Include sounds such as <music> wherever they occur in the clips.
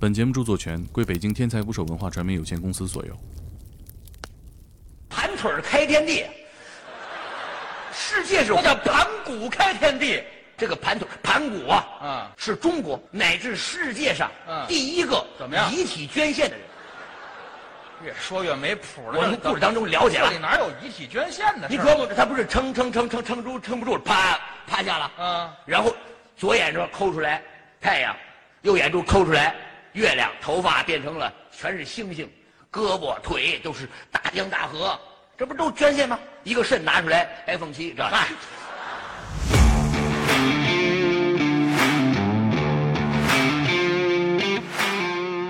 本节目著作权归北京天才捕手文化传媒有限公司所有。盘腿儿开天地，世界是那叫盘古开天地。这个盘腿盘古啊，嗯是中国乃至世界上嗯第一个怎么样遗体捐献的人。越说越没谱了。我从故事当中了解了这里，哪有遗体捐献的？你琢磨，他不是撑撑撑撑撑住撑不住，啪趴下了，嗯然后左眼珠抠出来太阳，右眼珠抠出来月亮，头发变成了全是星星，胳膊腿都是大江大河，这不都捐献吗？一个肾拿出来，iPhone 七，这哎，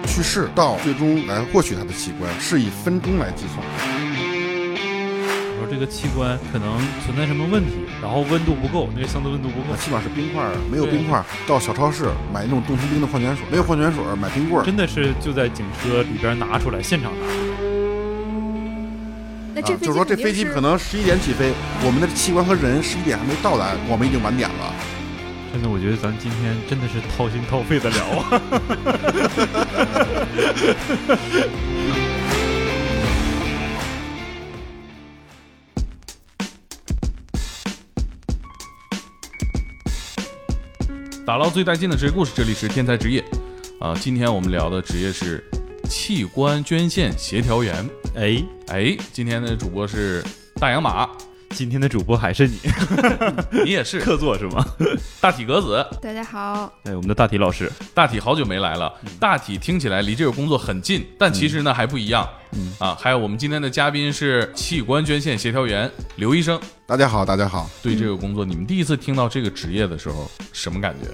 去世到最终来获取他的器官是以分钟来计算的。说这个器官可能存在什么问题，然后温度不够，那个相对温度不够，那起码是冰块儿，没有冰块儿，到小超市买那种冻成冰的矿泉水，没有矿泉水买冰棍儿。真的是就在警车里边拿出来，现场拿。啊，那这飞机就是说这飞机可能十一点起飞，我们的器官和人十一点还没到达，我们已经晚点了。真的，我觉得咱今天真的是掏心掏肺的聊啊。<laughs> <laughs> <laughs> 打捞最带劲的职业故事，这里是天才职业。啊，今天我们聊的职业是器官捐献协调员。哎，哎，今天的主播是大洋马，今天的主播还是你，<laughs> 你也是客座是吗？大体格子。大家好，哎，我们的大体老师，大体好久没来了，大体听起来离这个工作很近，但其实呢还不一样。嗯啊，还有我们今天的嘉宾是器官捐献协调员刘医生。大家好，大家好。对这个工作，你们第一次听到这个职业的时候，什么感觉？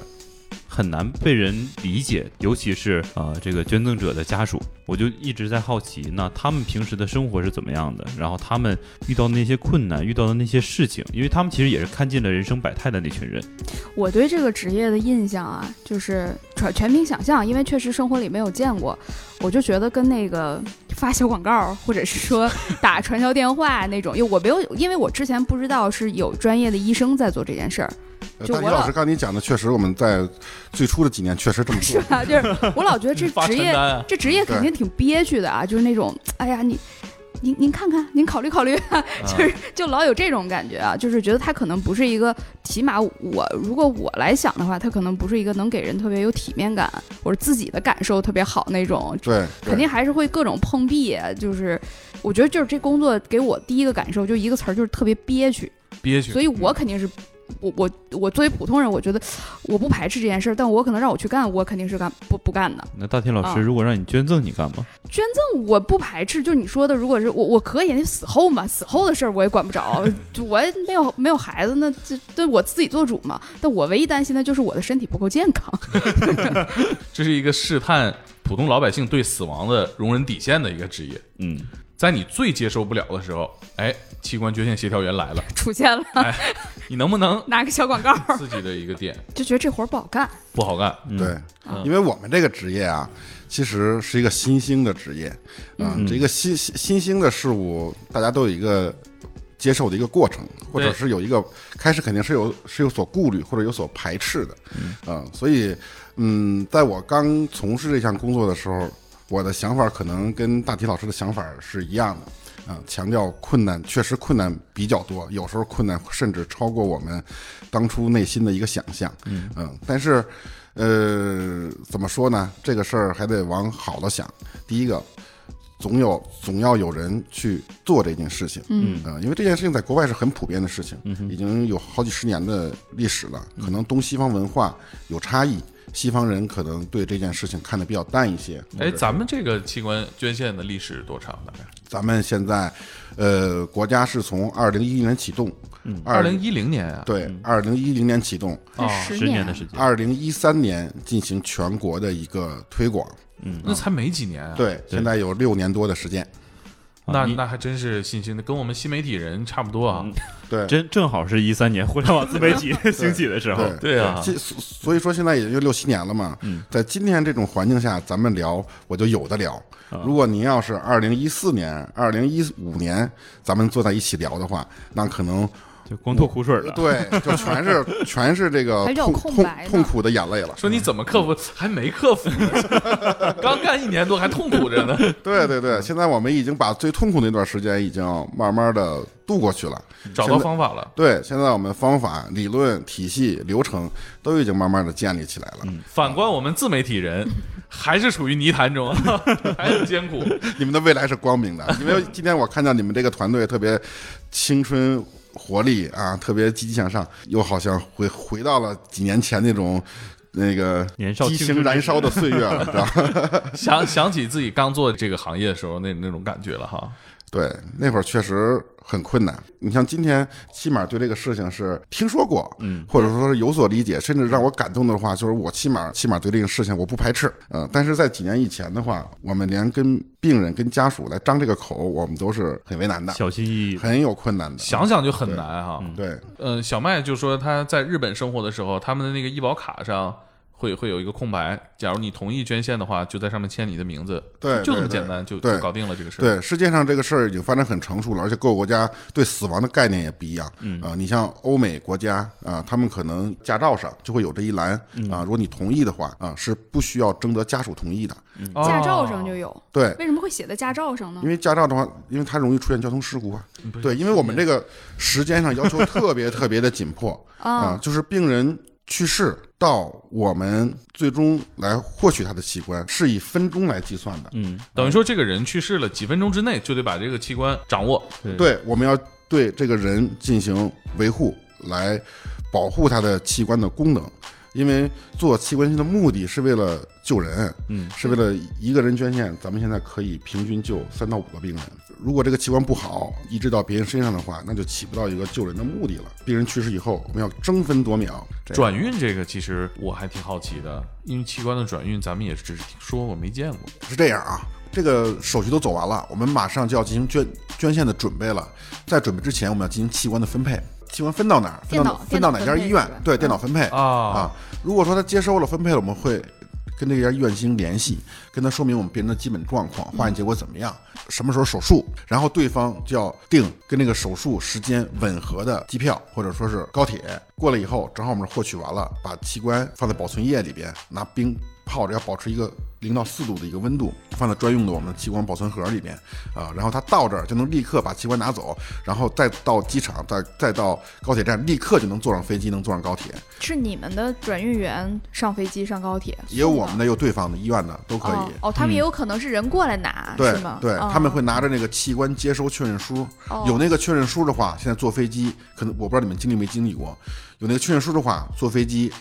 很难被人理解，尤其是、呃这个捐赠者的家属，我就一直在好奇，那他们平时的生活是怎么样的？然后他们遇到那些困难，遇到的那些事情，因为他们其实也是看尽了人生百态的那群人。我对这个职业的印象啊，就是全凭想象，因为确实生活里没有见过，我就觉得跟那个发小广告，或者是说打传销电话那种，因为我没有，因为我之前不知道是有专业的医生在做这件事儿，呃就我老师刚你讲的，确实我们在最初的几年确实这么做。是吧？就是我老觉得这职业 <laughs> 这职业肯定挺憋屈的啊，就是那种，哎呀，你，您您看看，您考虑考虑，<laughs> 就是就老有这种感觉啊，就是觉得他可能不是一个，起码我如果我来想的话，他可能不是一个能给人特别有体面感或者自己的感受特别好那种，对，肯定还是会各种碰壁，就是我觉得就是这工作给我第一个感受就一个词儿，就是特别憋屈，憋屈。所以我肯定是。我我我作为普通人，我觉得我不排斥这件事儿，但我可能让我去干，我肯定是干不不干的。那大天老师，啊如果让你捐赠，你干吗？捐赠我不排斥，就是你说的，如果是我我可以，那死后嘛，死后的事儿我也管不着，<laughs> 就我也没有没有孩子，那这对我自己做主嘛。但我唯一担心的就是我的身体不够健康。<laughs> 这是一个试探普通老百姓对死亡的容忍底线的一个职业。嗯，在你最接受不了的时候，哎，器官捐献协调员来了，<laughs> 出现了，哎，你能不能 <laughs> 拿个小广告，<laughs> 自己的一个点就觉得这活儿不好干。不好干？嗯。对，因为我们这个职业啊，其实是一个新兴的职业，啊、嗯。这个新新新兴的事物，大家都有一个接受的一个过程，或者是有一个开始肯定是有是有所顾虑或者有所排斥的，嗯、所以嗯，在我刚从事这项工作的时候，我的想法可能跟大体老师的想法是一样的。啊，强调困难，确实困难比较多，有时候困难甚至超过我们当初内心的一个想象。嗯但是，呃，怎么说呢？这个事儿还得往好了想。第一个，总有总要有人去做这件事情。嗯呃，因为这件事情在国外是很普遍的事情，已经有好几十年的历史了。可能东西方文化有差异，西方人可能对这件事情看得比较淡一些。哎，咱们这个器官捐献的历史多长？大概咱们现在，呃，国家是从二零一一年启动，嗯，二零一零年啊。对，二零一零年启动，十年的时间。二零一三年进行全国的一个推广。嗯那才没几年啊。，对，现在有六年多的时间。你那那还真是信心的，跟我们新媒体人差不多啊。对，真正好是一三年互联网自媒体 <laughs> 兴起的时候。对对啊所以说现在也就六七年了嘛。在今天这种环境下，咱们聊我就有的聊。如果您要是二零一四年、二零一五年咱们坐在一起聊的话，那可能就光吐苦水了。对，就全是全是这个痛痛空白呢痛苦的眼泪了。说你怎么克服？还没克服呢，<laughs> 刚干一年多还痛苦着呢。对对对，现在我们已经把最痛苦那段时间已经慢慢的度过去了，找到方法了。对，现在我们方法、理论、体系、流程都已经慢慢的建立起来了。反观我们自媒体人，还是处于泥潭中，<laughs> 还很艰苦。你们的未来是光明的，因为今天我看到你们这个团队特别青春活力啊，特别积极向上，又好像回回到了几年前那种那个年少激情燃烧的岁月了，<laughs> 知道吧？<laughs> 想想起自己刚做这个行业的时候，那那种感觉了哈。对，那会儿确实很困难。你像今天，起码对这个事情是听说过，嗯，或者说是有所理解，甚至让我感动的话，就是我起码起码对这个事情我不排斥，嗯、但是在几年以前的话，我们连跟病人、跟家属来张这个口，我们都是很为难的，小心翼翼，很有困难的。想想就很难哈。对，呃，小麦就说他在日本生活的时候，他们的那个医保卡上会会有一个空白，假如你同意捐献的话，就在上面签你的名字，对就这么简单，就对就搞定了这个事儿。对，世界上这个事儿已经发展很成熟了，而且各个国家对死亡的概念也不一样。嗯啊、你像欧美国家啊、他们可能驾照上就会有这一栏啊、如果你同意的话啊、是不需要征得家属同意的。哦驾照上就有，对，为什么会写在驾照上呢因？为驾照的话，因为它容易出现交通事故啊。对，因为我们这个时间上要求特别特别的紧迫啊、就是病人去世到我们最终来获取他的器官是以分钟来计算的。嗯，等于说这个人去世了，几分钟之内就得把这个器官掌握。对对，我们要对这个人进行维护，来保护他的器官的功能。因为做器官捐的目的是为了救人，嗯，是为了一个人捐献，咱们现在可以平均救三到五个病人。如果这个器官不好，移植到别人身上的话，那就起不到一个救人的目的了。病人去世以后，我们要争分夺秒。转运这个其实我还挺好奇的，因为器官的转运咱们也只是听说过，没见过。是这样啊，这个手续都走完了，我们马上就要进行捐捐献的准备了。在准备之前，我们要进行器官的分配。器官分到哪儿？分到分到哪家医院？对，电脑分配啊啊。如果说他接收了分配了，我们会跟这家医院进行联系，跟他说明我们病人的基本状况、化验结果怎么样，什么时候手术，然后对方就要订跟那个手术时间吻合的机票或者说是高铁。过了以后，正好我们获取完了，把器官放在保存液里边，拿冰泡着，要保持一个零到四度的一个温度，放在专用的我们的器官保存盒里边啊。然后它到这儿就能立刻把器官拿走，然后再到机场，再再到高铁站，立刻就能坐上飞机，能坐上高铁。是你们的转运员上飞机上高铁，也有我们的有对方的医院的，都可以。哦哦，他们也有可能是人过来拿，对是吗？对，哦他们会拿着那个器官接收确认书，哦有那个确认书的话，现在坐飞机可能我不知道你们经历没经历过，有那个确认书的话，坐飞机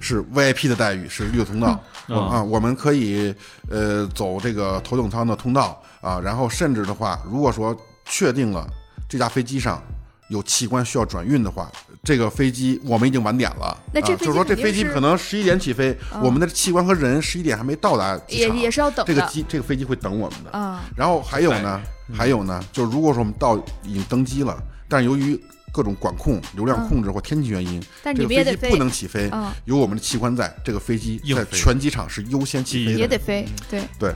是 VIP 的待遇，是绿通道、嗯啊，我们可以呃走这个头等舱的通道啊，然后甚至的话，如果说确定了这架飞机上有器官需要转运的话，这个飞机我们已经晚点了，那这啊、就是说这飞机可能十一点起飞，我们的器官和人十一点还没到达机场，也也是要等这个机这个飞机会等我们的。啊，然后还有呢，还有呢，就是如果说我们到已经登机了，但是由于各种管控、流量控制或天气原因，但你们也得飞个飞机不能起飞嗯，有我们的器官在，这个飞机在全机场是优先起飞的，也得飞，对，对，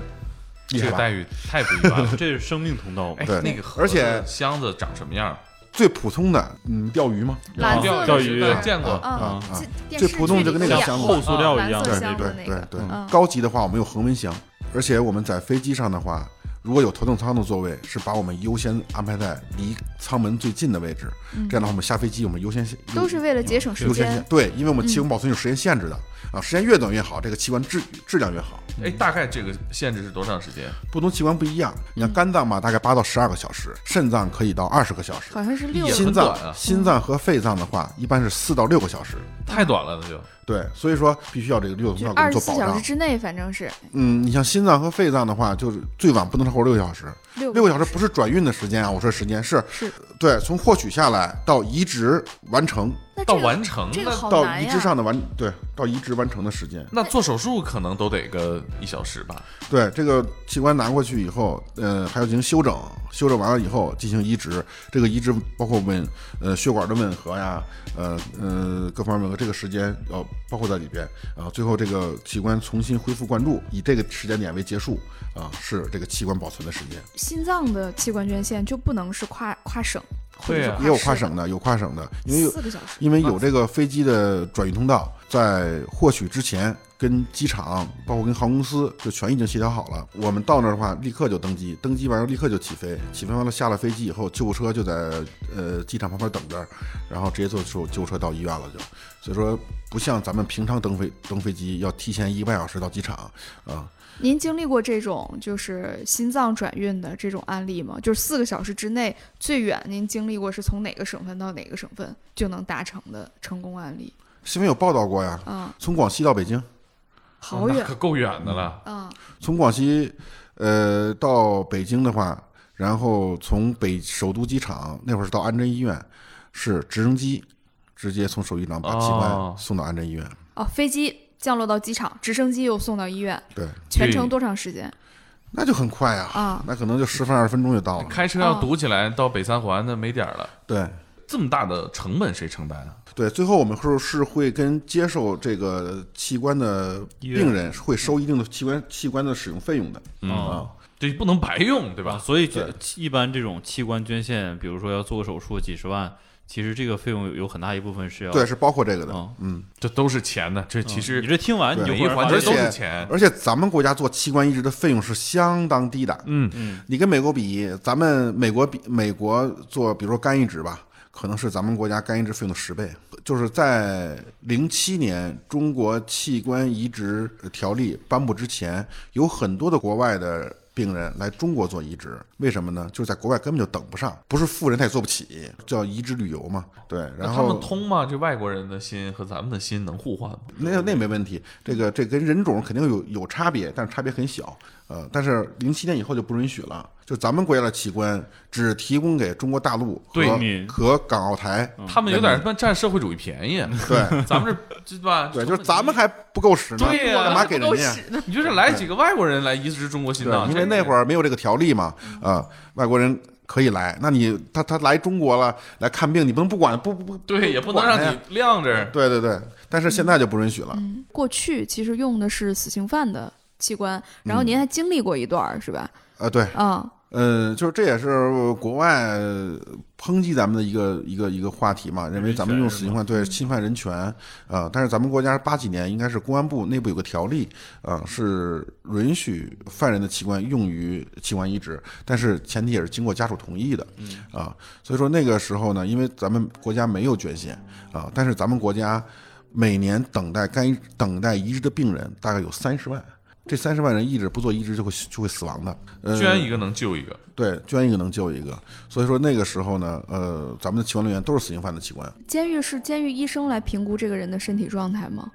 这个待？遇太不一般了。<laughs> 这是生命通道对。那个盒而且子箱子长什么样？最普通的，嗯，钓鱼吗？蓝色钓鱼见过。啊啊。最普通就跟那个箱子。厚塑料一样对对对对，嗯。高级的话我们有恒温箱，而且我们在飞机上的话，如果有头等舱的座位，是把我们优先安排在离舱门最近的位置，这样的话我们下飞机我们优先都是为了节省时间优先。对，因为我们器官保存有时间限制的、啊，时间越短越好，这个器官质质量越好。哎，大概这个限制是多长时间？不同器官不一样，你看肝脏嘛，大概八到十二个小时，肾脏可以到二十个小时，好像是六也心脏、啊心脏和肺脏的话，一般是四到六个小时。太短了，那就对，所以说必须要这个六通就道给做保障二十四小时。之内，反正是嗯，你像心脏和肺脏的话，就是最晚不能超过六个小时。六六个小时不是转运的时间啊，我说时间是是对，从获取下来到移植完成，到完成这个到移好难呀。植上的完，对，到移植完成的时间。那做手术可能都得个一小时吧？对，这个器官拿过去以后，呃，还要进行修整，修整完了以后进行移植。这个移植包括吻，呃，血管的吻合呀，呃呃，各方面的这个时间要包括在里边啊、最后这个器官重新恢复灌注，以这个时间点为结束啊、是这个器官保存的时间。心脏的器官捐献就不能是跨跨省，或者是对啊也有跨省的，有跨省的，因为有四个小时，因为有这个飞机的转运通道，在获取之前，跟机场包括跟航空公司就全已经协调好了。我们到那儿的话，立刻就登机，登机完了立刻就起飞，起飞完了下了飞机以后，救护车就在呃机场旁边等着，然后直接坐救救护车到医院了就。所以说，不像咱们平常登飞登飞机要提前一个半小时到机场啊、您经历过这种就是心脏转运的这种案例吗？就是四个小时之内最远，您经历过是从哪个省份到哪个省份就能达成的成功案例？新闻有报道过呀，啊、从广西到北京，好远那可够远的了。啊！从广西呃到北京的话，然后从北首都机场那会儿是到安贞医院，是直升机直接从首机场把器哦官送到安贞医院。哦，飞机降落到机场，直升机又送到医院，对，全程多长时间？那就很快呀，啊那可能就十分二十分钟就到了。开车要堵起来到北三环，那没点儿了。对这么大的成本谁承担啊？对，最后我们是是会跟接受这个器官的病人会收一定的器官器官的使用费用的。嗯啊，对不能白用，对啊，吧？所以这一般这种器官捐献，比如说要做个手术几十万，其实这个费用有有很大一部分是要对，是包括这个的。嗯嗯，这都是钱的。这其实你这听完你就一环节都而且是钱。而且咱们国家做器官移植的费用是相当低的。嗯嗯你跟美国比，咱们美国比美国做，比如说肝移植吧，可能是咱们国家肝移植费用的十倍。就是在零七年中国器官移植条例颁布之前，有很多的国外的病人来中国做移植，为什么呢？就是在国外根本就等不上，不是富人他也做不起，叫移植旅游嘛。对，然后他们通吗？这外国人的心和咱们的心能互换吗？那那没问题，这个这跟人种肯定有有差别，但是差别很小。呃，但是零七年以后就不允许了，就咱们国家的器官只提供给中国大陆对和你和港澳台。他们有点他妈占社会主义便宜，对咱们这对吧？对，就是咱们还不够使呢，对呀干嘛给人家？你就是来几个外国人来移植中国心脏，对，因为那会儿儿没有这个条例嘛，啊，外国人可以来，那你他他来中国了来看病，你不能不管不不不对也不能让你晾着。对对对，但是现在就不允许了。嗯，过去其实用的是死刑犯的器官，然后您还经历过一段儿、是吧？呃，对，啊、呃，就是这也是国外抨击咱们的一个一个一个话题嘛，认为咱们用死刑犯对侵犯人权啊、呃但是咱们国家八几年应该是公安部内部有个条例啊、是允许犯人的器官用于器官移植，但是前提也是经过家属同意的啊、所以说那个时候呢，因为咱们国家没有捐献啊、但是咱们国家每年等待该等待移植的病人大概有三十万。这三十万人一直不做移植就会就会死亡的，呃、捐一个能救一个，对，捐一个能救一个。所以说那个时候呢，呃，咱们的器官来源都是死刑犯的器官监狱是监狱医生来评估这个人的身体状态吗？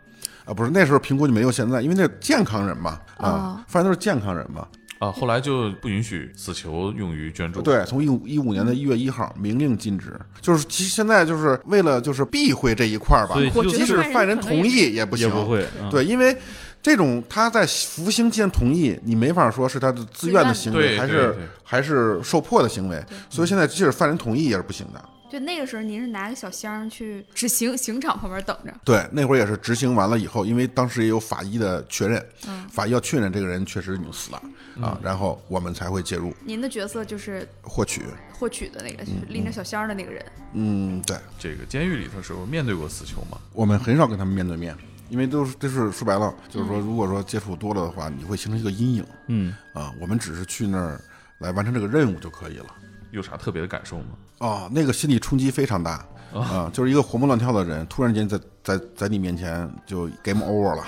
啊，不是那时候评估就没有现在，因为那是健康人嘛，啊啊，犯人都是健康人嘛。啊，后来就不允许死囚用于捐助。，对，从一五一五年的一月一号明令禁止，就是其实现在就是为了就是避讳这一块儿吧即使犯人同意也不行，也不会，嗯对，因为。这种他在服刑期间同意，你没法说是他的自愿的行为，还是还是受迫的行为。所以现在即使犯人同意也是不行的。就那个时候，您是拿个小箱去执行刑场旁边等着。对，那会儿也是执行完了以后，因为当时也有法医的确认，嗯法医要确认这个人确实已经死了、啊，然后我们才会介入您的角色就是获取。获取的那个拎着小箱的那个人。嗯，对，这个监狱里头时候面对过死囚吗？我们很少跟他们面对面，因为都是都是说白了，就是说，如果说接触多了的话，你会形成一个阴影嗯，啊。我们只是去那儿来完成这个任务就可以了。有啥特别的感受吗？哦，那个心理冲击非常大啊，就是一个活蹦乱跳的人，突然间在在在你面前就 game over 了，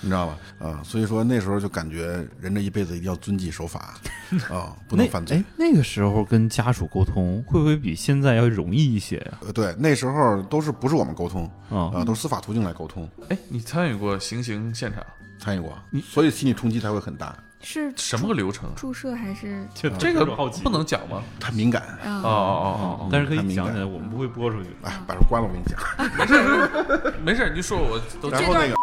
你知道吧？啊，所以说那时候就感觉人这一辈子一定要遵纪守法啊，不能犯罪哎。，那个时候跟家属沟通会不会比现在要容易一些呀？呃，对，那时候都是不是我们沟通啊啊，都是司法途径来沟通，哎，你参与过行刑现场，参与过，所以心理冲击才会很大，是什么个流程啊？注射还是这这个不能讲吗？太敏感。哦啊？哦哦哦但是可以讲起来，我们不会播出去。哎，把这关了，我跟你讲。没事，没事，你就说，我都然后那个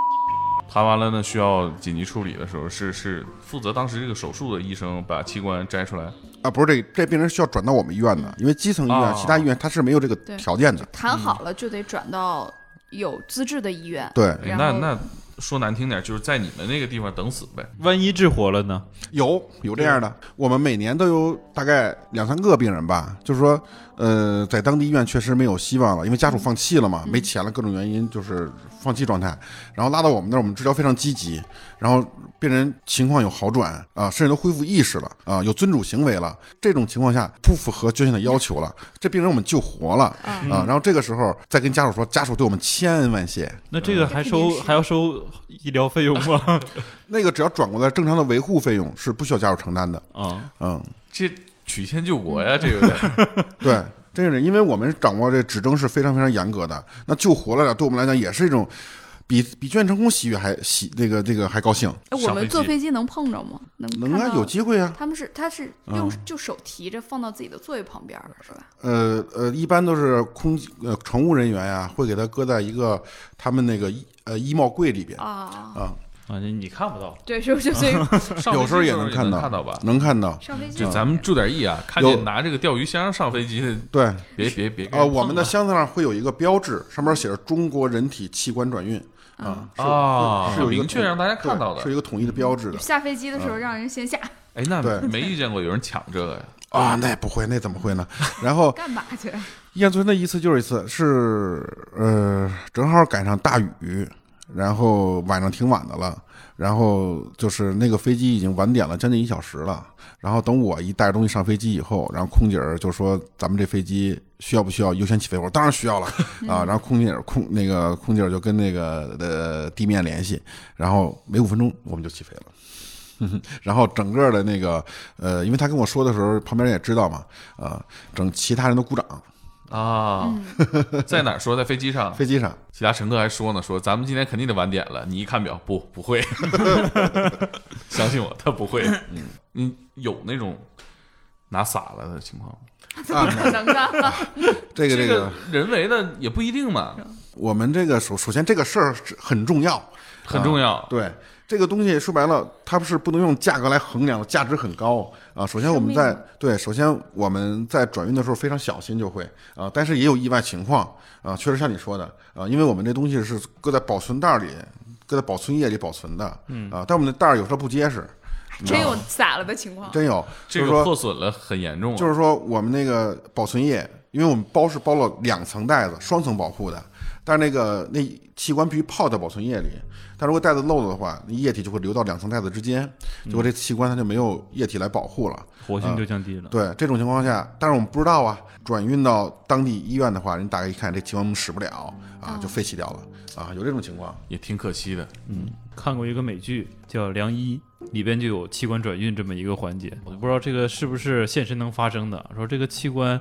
谈完了呢，需要紧急处理的时候，是是负责当时这个手术的医生把器官摘出来。啊，不是这这病人需要转到我们医院的，因为基层医院、哦其他医院他是没有这个条件的。谈好了就得转到有资质的医院。对，那那说难听点，就是在你们那个地方等死呗。万一治活了呢？有有这样的，我们每年都有大概两三个病人吧，就是说，呃，在当地医院确实没有希望了，因为家属放弃了嘛，没钱了，各种原因就是放弃状态，然后拉到我们那儿，我们治疗非常积极，然后病人情况有好转啊，甚至都恢复意识了啊，有尊主行为了，这种情况下不符合捐献的要求了，这病人我们救活了啊，然后这个时候再跟家属说，家属对我们千恩万谢，那这个还收 <laughs> 还要收医疗费用吗？<laughs> 那个只要转过来，正常的维护费用是不需要家属承担的，啊，嗯。这曲线救国呀，这有点。<laughs> 对，这是因为我们掌握这指征是非常非常严格的，那救活了，对我们来讲也是一种比比捐成功喜悦还喜那个这个还高兴。哎，我们坐飞机能碰着吗？能能啊，有机会啊。他们是他是用就手提着放到自己的座位旁边了是吧？呃呃，一般都是空呃乘务人员呀，会给他搁在一个他们那个衣呃衣帽柜里边啊，啊，啊，你你看不到，对，是就 <laughs> 所以上有时候也能能看到看到吧？能看到。上飞机就咱们注点意啊，看见拿这个钓鱼箱上飞机的，对，别别别呃，我们的箱子上会有一个标志，上面写着“中国人体器官转运”啊，是啊，是有一个明确让大家看到的是。一个统一的标志的下飞机的时候让人先下，哎，那对没遇见过有人抢这个呀？啊，那不会，那怎么会呢？然后 <laughs> 干嘛去？印象最深的一次就是一次，是呃，正好赶上大雨，然后晚上挺晚的了，然后就是那个飞机已经晚点了将近一小时了。然后等我一带着东西上飞机以后，然后空姐儿就说：“咱们这飞机需要不需要优先起飞？”我说：“当然需要了 <laughs> 啊！”然后空姐儿空那个空姐儿就跟那个呃地面联系，然后没五分钟我们就起飞了。然后整个的那个呃，因为他跟我说的时候，旁边人也知道嘛，啊、整其他人都鼓掌，啊，<laughs> 在哪儿说？在飞机上，飞机上。其他乘客还说呢，说咱们今天肯定得晚点了。你一看表，不，不会，<laughs> 相信我，他不会。嗯，你有那种拿洒了的情况吗？怎么可能呢？这个。这个，人为的也不一定嘛，我们这个首首先这个事儿很重要，很重要。对。这个东西说白了，它不是不能用价格来衡量，价值很高。啊。首先我们在对，首先我们在转运的时候非常小心就会。啊，但是也有意外情况。啊，确实像你说的。啊，因为我们这东西是搁在保存袋儿里，搁在保存液里保存的，嗯。啊，但我们的袋儿有时候不结实，真有洒了的情况。真有，这个就是说破损了很严重啊。就是说我们那个保存液，因为我们包是包了两层袋子，双层保护的，但是那个那器官必须泡在保存液里，但如果袋子漏了的话，那液体就会流到两层袋子之间，结果这器官它就没有液体来保护了。活性就降低了。对这种情况下，但是我们不知道啊，转运到当地医院的话，人大概一看这器官我们使不了啊，就废弃掉了啊，有这种情况。也挺可惜的。嗯看过一个美剧叫《良医》，里边就有器官转运这么一个环节，我就不知道这个是不是现实能发生的。说这个器官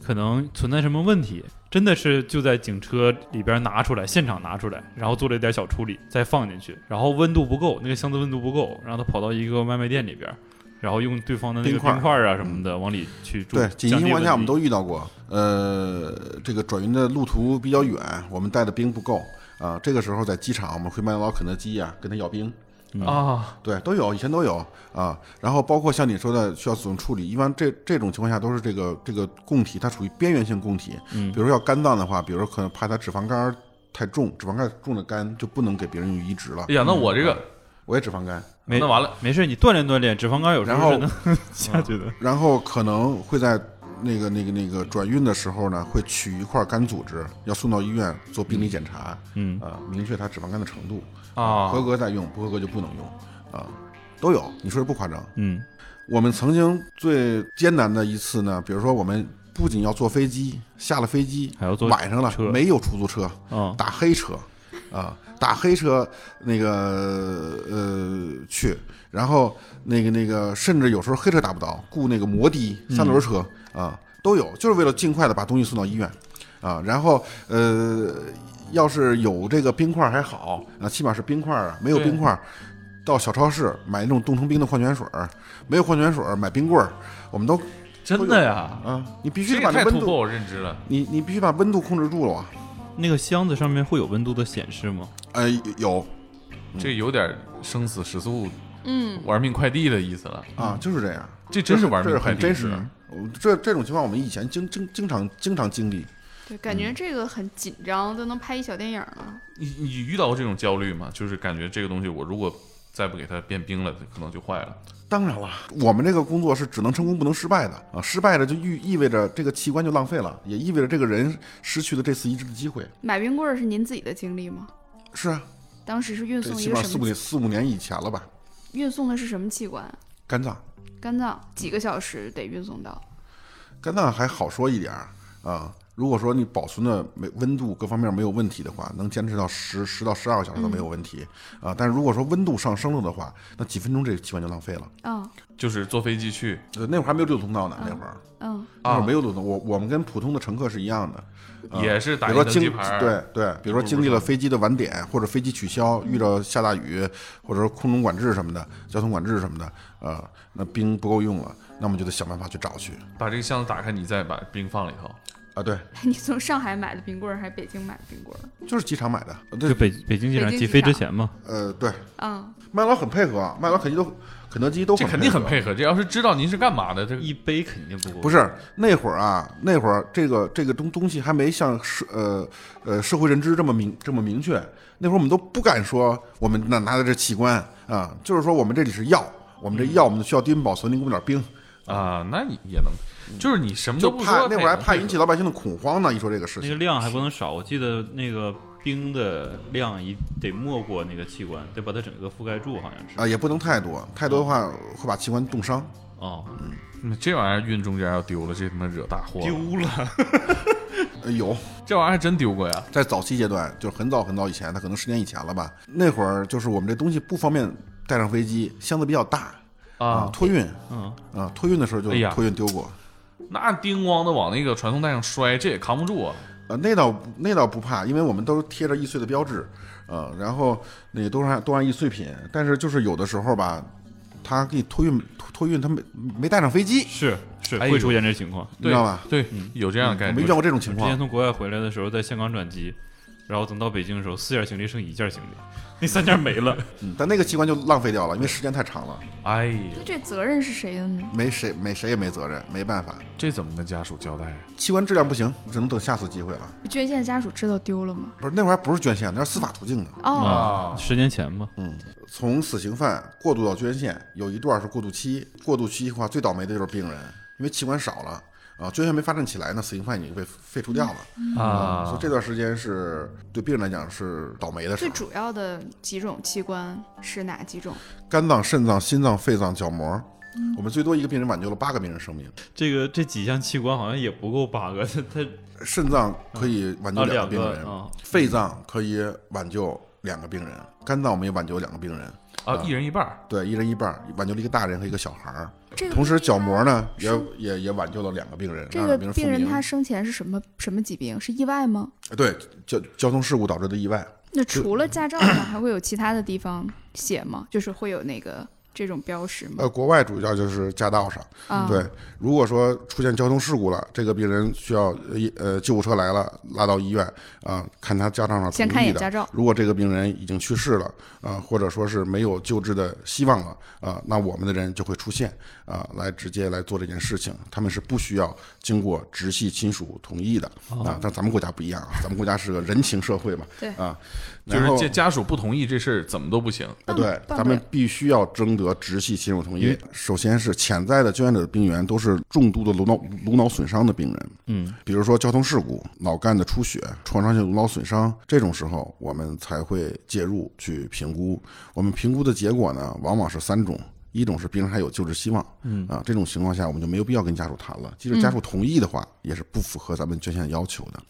可能存在什么问题，真的是就在警车里边拿出来，现场拿出来，然后做了一点小处理，再放进去，然后温度不够，那个箱子温度不够，让他跑到一个外卖店里边。然后用对方的那个冰块啊什么的往里去注，对，紧急情况下我们都遇到过。呃，这个转运的路途比较远，我们带的冰不够啊。这个时候在机场，我们会麦当劳、肯德基啊、跟他要冰。啊，对，都有，以前都有啊。然后包括像你说的需要怎么处理，一般这这种情况下都是这个这个供体它属于边缘性供体，嗯比如说要肝脏的话，比如说可能怕它脂肪肝儿太重，脂肪肝重的肝就不能给别人用移植了哎。呀，那我这个我也脂肪肝，没那完了，没事，你锻炼锻炼，脂肪肝有时候是能 <laughs> 下去的。然后可能会在那个那个那个转运的时候呢，会取一块肝组织，要送到医院做病理检查，嗯啊，明确它脂肪肝的程度，啊合格再用，不合格就不能用，啊，都有。你说的不夸张。嗯我们曾经最艰难的一次呢，比如说我们不仅要坐飞机，下了飞机还要坐晚上了没有出租车，啊打黑车，啊，打黑车那个呃去，然后那个那个甚至有时候黑车打不到，雇那个摩的三轮车啊都有，就是为了尽快的把东西送到医院啊，然后呃要是有这个冰块还好，啊起码是冰块啊，没有冰块。到小超市买那种冻成冰的矿泉水儿，没有矿泉水儿买冰棍儿，我们都真的呀，啊，你必须得把那温度，个太突破我认知了。你你必须把温度控制住了啊。那个箱子上面会有温度的显示吗？呃，有这有点生死时速嗯，玩命快递的意思了。啊，就是这样。这真是玩命快递，是很真实。我这这种情况，我们以前经经经常经常经历对，感觉这个很紧张，都能拍一小电影了。你你遇到过这种焦虑吗？就是感觉这个东西我如果再不给它变冰了，可能就坏了。当然了，我们这个工作是只能成功不能失败的啊，失败了就意意味着这个器官就浪费了，也意味着这个人失去了这次移植的机会。买冰棍儿是您自己的经历吗？是啊，当时是运这送一起码四五年个什么？四五年以前了吧？运送的是什么器官？肝脏，肝脏，几个小时得运送到？肝脏还好说一点儿啊。如果说你保存的没温度各方面没有问题的话，能坚持到十十到十二个小时都没有问题、啊。但是如果说温度上升了的话，那几分钟这个器官就浪费了。嗯就是坐飞机去呃，那会儿还没有六通道呢，那会儿嗯，那会啊儿没有六通，我我们跟普通的乘客是一样的。啊也是比如说经登机牌，对对，比如说经历了飞机的晚点，或者飞机取消，遇到下大雨，或者说空中管制什么的，交通管制什么的，呃，那冰不够用了，那我们就得想办法去找去把这个箱子打开，你再把冰放里头。啊。对，<laughs> 你从上海买的冰棍儿还是北京买的冰棍儿？就是机场买的。就北北京机场起飞之前嘛，呃，对，嗯，麦当劳很配合，麦当劳、肯德基都肯德基都这肯定很。配合。这要是知道您是干嘛的，这个一杯肯定不够。不是那会儿啊，那会儿这个这个东东西还没像社呃呃社会认知这么明这么明确。那会儿我们都不敢说我们拿拿的这器官啊，就是说我们这里是药，我们这药我们需要低温保存，您给我们点冰，啊，那你也能，就是你什么就都不说，怕那会儿还怕引起老百姓的恐慌呢。一说这个事情，那个量还不能少，我记得那个冰的量一得没过那个器官，得把它整个覆盖住，好像是。啊，也不能太多，太多的话会把器官冻伤。哦，嗯这玩意儿运中间要丢了，这他妈惹大祸了。丢了。呃有这玩意儿还真丢过呀。在早期阶段，就是很早很早以前，它可能十年以前了吧。那会儿就是我们这东西不方便带上飞机，箱子比较大啊托运嗯，啊，托运的时候就托运丢过。那叮咣的往那个传送带上摔，这也扛不住啊。呃，那倒那倒不怕，因为我们都贴着易碎的标志，呃，然后那个都是按都按易碎品，但是就是有的时候吧，他给你托运托托运，他没没带上飞机，是是会出现这情况。你知道吧？对，有这样的概念我没遇。到过这种情况。之前从国外回来的时候，在香港转机，然后等到北京的时候，四件行李剩一件行李，<laughs> 那三件没了。嗯，但那个器官就浪费掉了，因为时间太长了，哎呀，那这责任是谁的呢？没谁没谁也没责任，没办法，这怎么跟家属交代？器官质量不行，只能等下次机会了。捐献家属知道丢了吗？不是那会儿还不是捐献，那是司法途径的。哦，啊，十年前嘛，嗯，从死刑犯过渡到捐献，有一段是过渡期。过渡期的话，最倒霉的就是病人，因为器官少了啊，捐献没发展起来呢，死刑犯已经被废除掉了啊所以这段时间是对病人来讲是倒霉的事最。主要的几种器官是哪几种？肝脏、肾脏、心脏、肺脏、角膜，我们最多一个病人挽救了八个病人生命。这个这几项器官好像也不够八个，它它肾脏可以挽救啊两两个病人，肺脏可以挽救两个病人，肝脏我们也挽救两个病人。啊，一人一半儿。对，一人一半儿，挽救了一个大人和一个小孩儿。这个同时，角膜呢也也也挽救了两个病人，这个病人他生前是什么什么疾病？是意外吗？对交交通事故导致的意外。那除了驾照呢，还会有其他的地方写吗？就是会有那个这种标识吗？呃，国外主要就是驾道上，嗯，对，如果说出现交通事故了，这个病人需要呃救护车来了，拉到医院啊、看他驾照上先同意的。看一眼驾照。如果这个病人已经去世了啊、或者说是没有救治的希望了啊、那我们的人就会出现啊、来直接来做这件事情。他们是不需要经过直系亲属同意的啊，但咱们国家不一样啊，咱们国家是个人情社会嘛，对啊，就是这家属不同意这事儿，怎么都不行。啊，对，咱们必须要征得直系亲属同意。首先是潜在的捐献者的病源都是重度的颅脑颅脑损伤的病人，嗯，比如说交通事故、脑干的出血、创伤性颅脑损伤，这种时候我们才会介入去评估。我们评估的结果呢，往往是三种。一种是病人还有救治希望，嗯啊，这种情况下我们就没有必要跟家属谈了。即使家属同意的话，也是不符合咱们捐献要求的。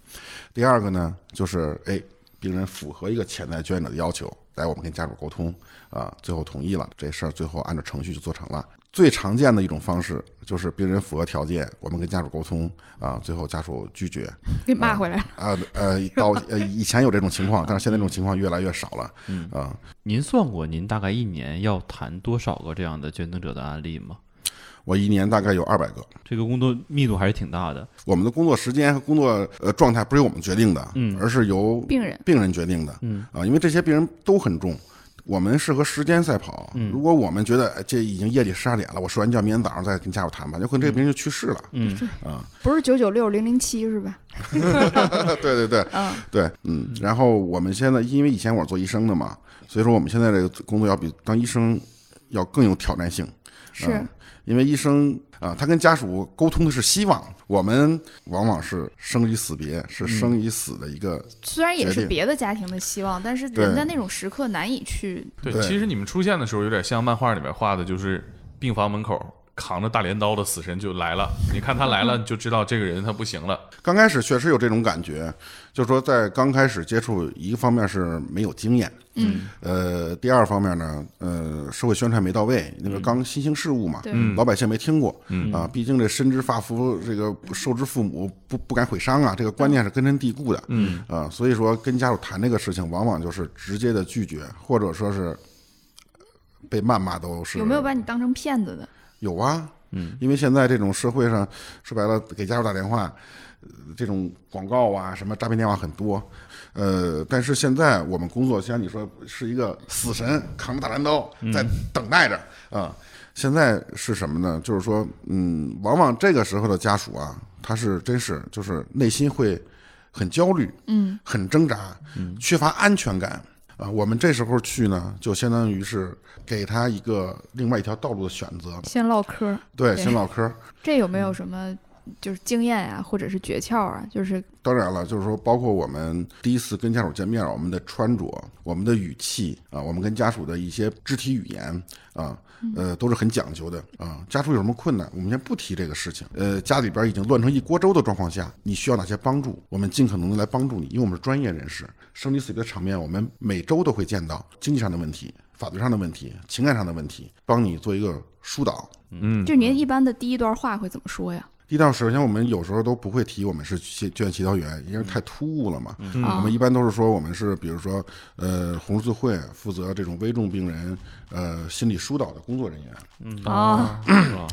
第二个呢，就是哎，病人符合一个潜在捐献者的要求，来我们跟家属沟通啊，最后同意了，这事儿最后按照程序就做成了。最常见的一种方式就是病人符合条件，我们跟家属沟通啊，最后家属拒绝 <laughs> 给骂回来了。啊呃到呃以前有这种情况，但是现在这种情况越来越少了，嗯啊，您算过您大概一年要谈多少个这样的捐赠者的案例吗？我一年大概有二百个。这个工作密度还是挺大的。我们的工作时间和工作呃状态不是由我们决定的，嗯而是由病人病人决定的，嗯啊，因为这些病人都很重。我们是和时间赛跑。嗯如果我们觉得哎这已经夜里十二点了，我睡完觉，明天早上再跟家属谈吧，有可能这个病人就去世了。嗯啊，不是九九六零零七是吧？<laughs> 对对对嗯，对，嗯。然后我们现在因为以前我是做医生的嘛，所以说我们现在这个工作要比当医生要更有挑战性。是啊因为医生啊，他跟家属沟通的是希望，我们往往是生与死别，是生与死的一个虽然也是别的家庭的希望，但是人在那种时刻难以去对，对其实你们出现的时候有点像漫画里面画的，就是病房门口扛着大镰刀的死神就来了。你看他来了，<laughs> 你就知道这个人他不行了。刚开始确实有这种感觉，就是说在刚开始接触，一个方面是没有经验，嗯，呃，第二方面呢，呃，社会宣传没到位，那个刚新兴事物嘛，嗯。老百姓没听过，嗯。啊，毕竟这身之发肤，这个受之父母，不不敢毁伤啊，这个观念是根深蒂固的，嗯。啊，所以说跟家属谈这个事情，往往就是直接的拒绝，或者说是呃被谩骂都是有没有把你当成骗子的？有啊，嗯，因为现在这种社会上，说白了，给家属打电话，呃这种广告啊，什么诈骗电话很多，呃，但是现在我们工作，像你说是一个死神扛着大镰刀在等待着啊、现在是什么呢？就是说，嗯，往往这个时候的家属啊，他是真是就是内心会很焦虑，嗯，很挣扎，嗯缺乏安全感。啊，我们这时候去呢，就相当于是给他一个另外一条道路的选择。先唠嗑，对，对先唠嗑。这有没有什么就是经验呀、或者是诀窍啊？就是当然了，就是说，包括我们第一次跟家属见面，我们的穿着、我们的语气啊，我们跟家属的一些肢体语言啊，呃，都是很讲究的啊。家属有什么困难，我们先不提这个事情。呃，家里边已经乱成一锅粥的状况下，你需要哪些帮助，我们尽可能的来帮助你，因为我们是专业人士。生离死别的场面，我们每周都会见到经济上的问题、法律上的问题、情感上的问题，帮你做一个疏导。嗯，就您一般的第一段话会怎么说呀？第一道，首先我们有时候都不会提我们是协救援协调员，因为太突兀了嘛。我们一般都是说我们是，比如说，呃，红十字会负责这种危重病人，呃，心理疏导的工作人员啊，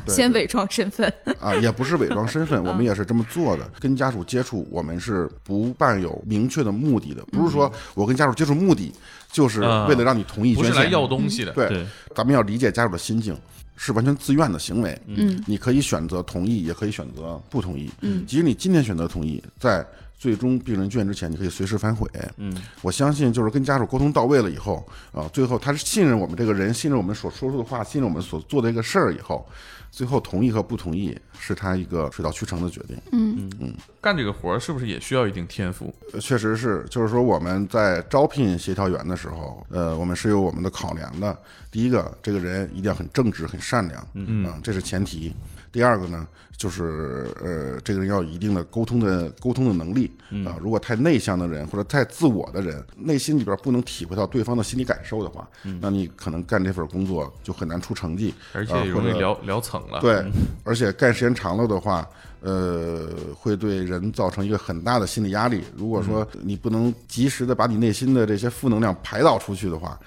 对。先伪装身份，啊，也不是伪装身份，我们也是这么做的。跟家属接触，我们是不伴有明确的目的的，不是说我跟家属接触目的就是为了让你同意捐献。不是来要东西的。对，咱们要理解家属的心境，是完全自愿的行为。嗯你可以选择同意，也可以选择不同意。嗯即使你今天选择同意，在最终病人捐之前，你可以随时反悔。嗯，我相信就是跟家属沟通到位了以后，啊，最后他是信任我们这个人，信任我们所说出的话，信任我们所做的这个事儿以后，最后同意和不同意是他一个水到渠成的决定。嗯嗯干这个活儿是不是也需要一定天赋？呃确实是，就是说我们在招聘协调员的时候，呃，我们是有我们的考量的。第一个，这个人一定要很正直、很善良，嗯嗯、这是前提。第二个呢，就是呃，这个人要有一定的沟通的沟通的能力啊、如果太内向的人或者太自我的人，内心里边不能体会到对方的心理感受的话，那你可能干这份工作就很难出成绩，而且容易聊聊蹭了。对，而且干时间长了的话，呃，会对人造成一个很大的心理压力。如果说你不能及时的把你内心的这些负能量排导出去的话，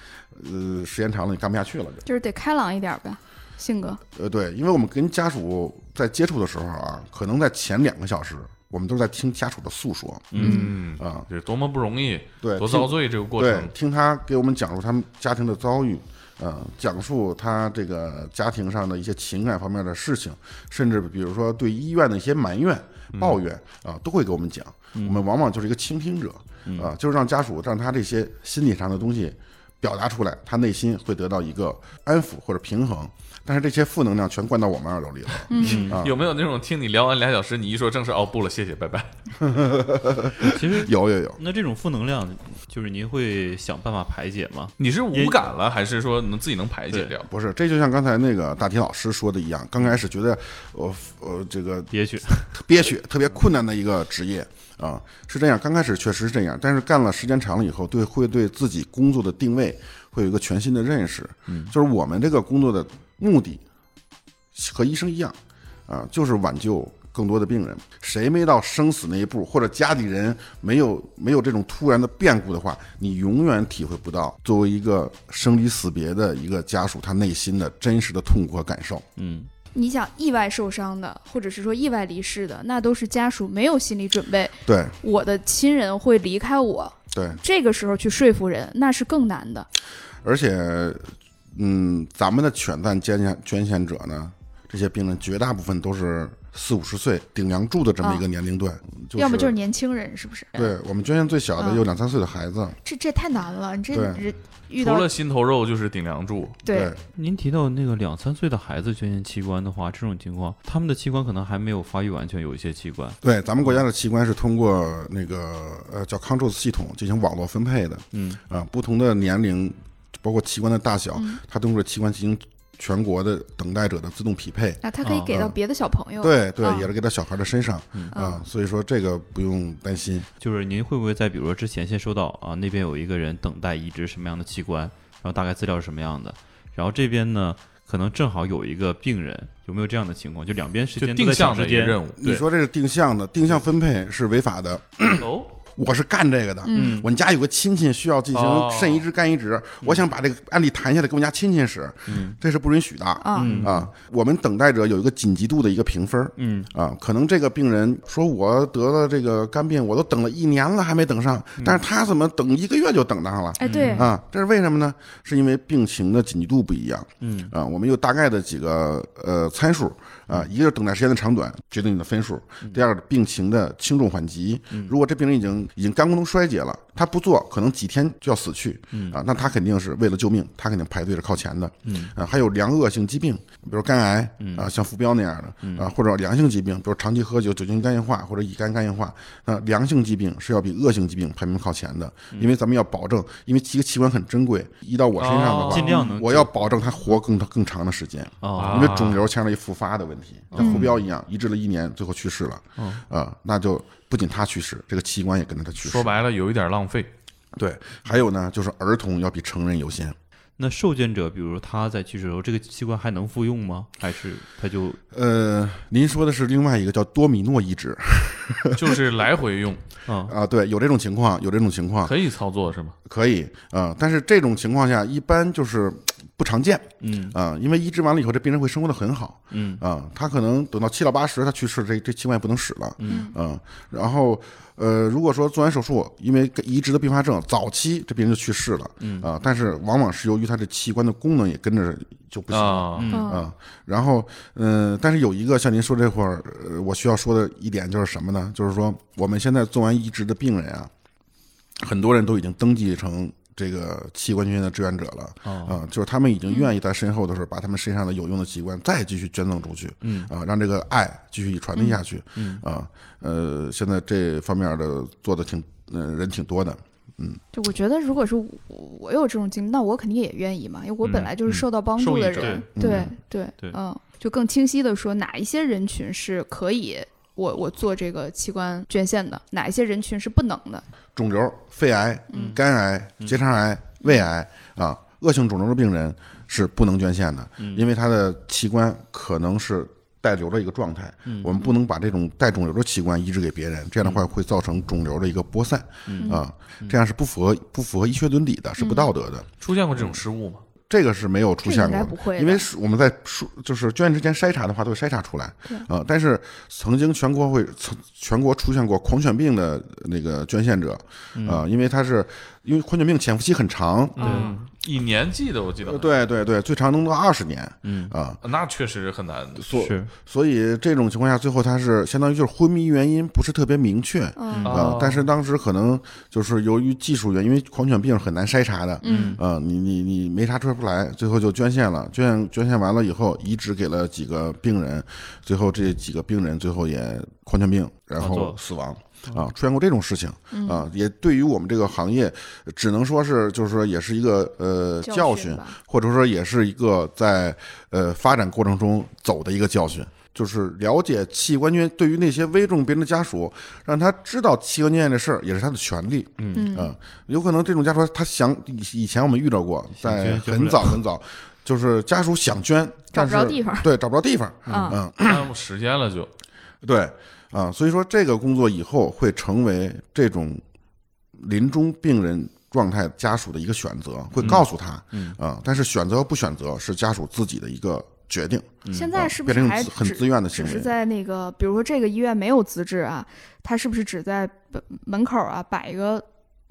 呃，时间长了你干不下去了就。就是得开朗一点呗，性格。呃，对，因为我们跟家属在接触的时候啊，可能在前两个小时，我们都是在听家属的诉说嗯，啊，这多么不容易，对多遭罪这个过对程，。听他给我们讲述他们家庭的遭遇，呃，讲述他这个家庭上的一些情感方面的事情，甚至比如说对医院的一些埋怨、抱怨啊、都会给我们讲。我们往往就是一个倾听者，啊、就是让家属让他这些心理上的东西表达出来，他内心会得到一个安抚或者平衡。但是这些负能量全灌到我们耳朵里了，嗯 <laughs> 有没有那种听你聊完俩小时，你一说正事，哦不了，谢谢，拜拜。其实有有有，那这种负能量，就是您会想办法排解吗？你是无感了，还是说能自己能排解掉？不是，这就像刚才那个大体老师说的一样，刚开始觉得我呃这个憋屈，憋屈、特别困难的一个职业啊，是这样。刚开始确实是这样，但是干了时间长了以后，对会对自己工作的定位会有一个全新的认识。嗯，就是我们这个工作的目的和医生一样啊，就是挽救。更多的病人，谁没到生死那一步，或者家里人没有没有这种突然的变故的话，你永远体会不到作为一个生离死别的一个家属，他内心的真实的痛苦和感受。嗯，你想意外受伤的，或者是说意外离世的，那都是家属没有心理准备，对我的亲人会离开我，对，这个时候去说服人，那是更难的。而且，嗯，咱们的犬赞捐献捐献者呢，这些病人绝大部分都是四五十岁顶梁柱的这么一个年龄段，就是要么就是年轻人，是不是？对我们捐献最小的嗯。有两三岁的孩子，这这太难了，你这人遇到除了心头肉就是顶梁柱，对。您提到那个两三岁的孩子捐献器官的话，这种情况，他们的器官可能还没有发育完全，有一些器官，对，咱们国家的器官是通过那个呃叫 Control 系统进行网络分配的，嗯。啊，不同的年龄，包括器官的大小，它通过器官进行全国的等待者的自动匹配。啊，他可以啊给到别的小朋友。对对，啊也是给到小孩的身上嗯啊，所以说这个不用担心。就是您会不会在比如说之前先收到啊那边有一个人等待移植什么样的器官，然后大概资料是什么样的，然后这边呢可能正好有一个病人，有没有这样的情况？就两边时间都在定向抢时间，的一个任务。你说这是定向的，定向分配是违法的。哦，我是干这个的，嗯。我们家有个亲戚需要进行哦。肾移植、肝移植，我想把这个案例谈下来给我们家亲戚使，这是不允许的。啊，啊，我们等待者有一个紧急度的一个评分，嗯。啊，可能这个病人说我得了这个肝病，我都等了一年了还没等上，但是他怎么等一个月就等上了？哎，对，啊，这是为什么呢？是因为病情的紧急度不一样。嗯。啊，我们有大概的几个呃参数啊，一个是等待时间的长短决定你的分数，第二个病情的轻重缓急。如果这病人已经已经肝功能衰竭了，他不做可能几天就要死去。啊，那他肯定是为了救命，他肯定排队是靠前的。嗯啊，还有良恶性疾病，比如肝癌啊，像浮标那样的啊，或者良性疾病，比如长期喝酒、酒精肝硬化或者乙肝肝硬化。那良性疾病是要比恶性疾病排名靠前的，因为咱们要保证，因为一个器官很珍贵，移到我身上的哦话，尽量能我要保证它活更更长的时间。哦因为肿瘤牵扯一复发的问题，像胡彪一样，移植了一年，最后去世了，啊，那就不仅他去世，这个器官也跟着他去世。说白了有一点浪费。对，还有呢，就是儿童要比成人优先。那受捐者，比如他在去世的时候，这个器官还能复用吗？还是他就呃，您说的是另外一个叫多米诺移植就是来回用，<laughs> 啊啊？对，有这种情况，有这种情况可以操作是吗？可以啊，但是这种情况下一般就是不常见嗯啊，因为移植完了以后，这病人会生活的很好嗯啊，他可能等到七老八十他去世，这这器官也不能使了，嗯嗯，然后呃，如果说做完手术，因为移植的并发症早期这病人就去世了，嗯啊，但是往往是由于他的器官的功能也跟着就不行了。啊，嗯啊，然后，嗯、但是有一个像您说这会儿，呃，我需要说的一点就是什么呢？就是说我们现在做完移植的病人啊，很多人都已经登记成这个器官捐献的志愿者了，哦。啊，就是他们已经愿意在身后的时候把他们身上的有用的器官再继续捐赠出去，嗯。啊，让这个爱继续传递下去，嗯啊，呃，现在这方面的做的挺，呃，人挺多的，嗯。就我觉得，如果是我我有这种经历，那我肯定也愿意嘛，因为我本来就是受到帮助的人。嗯。对对对。嗯，就更清晰的说哪一些人群是可以我我做这个器官捐献的，哪一些人群是不能的。肿瘤、肺癌、肝癌、结肠癌、胃癌啊，恶性肿瘤的病人是不能捐献的，因为他的器官可能是带瘤的一个状态，我们不能把这种带肿瘤的器官移植给别人，这样的话会造成肿瘤的一个播散啊，这样是不符合不符合医学伦理的，是不道德的。出现过这种失误吗？这个是没有出现过，应该不会因为是我们在说就是捐献之前筛查的话，都会筛查出来。对。啊，但是曾经全国会曾全国出现过狂犬病的那个捐献者，啊，因为他是因为狂犬病潜伏期很长，嗯，以年计的，我记得。呃，对对对，最长能到二十年嗯。啊，那确实很难。所是。所以这种情况下，最后他是相当于就是昏迷原因不是特别明确。嗯。啊哦，但是当时可能就是由于技术原因，因为狂犬病很难筛查的，嗯。啊，你你你没查出来，最后就捐献了，捐献捐献完了以后，移植给了几个病人，最后这几个病人最后也狂犬病，然后死亡。啊，出现过这种事情啊，也对于我们这个行业，只能说是就是说也是一个呃教训，或者说也是一个在呃发展过程中走的一个教训。就是了解器官捐对于那些危重病人的家属，让他知道器官捐献这事儿也是他的权利。嗯。啊，有可能这种家属他想以以前我们遇到过，在很早很早，就是家属想捐，找但是不着地方。对，找不着地方。啊嗯，耽误时间了就。对啊，所以说这个工作以后会成为这种临终病人状态家属的一个选择，会告诉他，嗯啊，但是选择和不选择是家属自己的一个决定。现在是不是还变成很自愿的行为只是在那个，比如说这个医院没有资质啊，他是不是只在门门口啊摆一个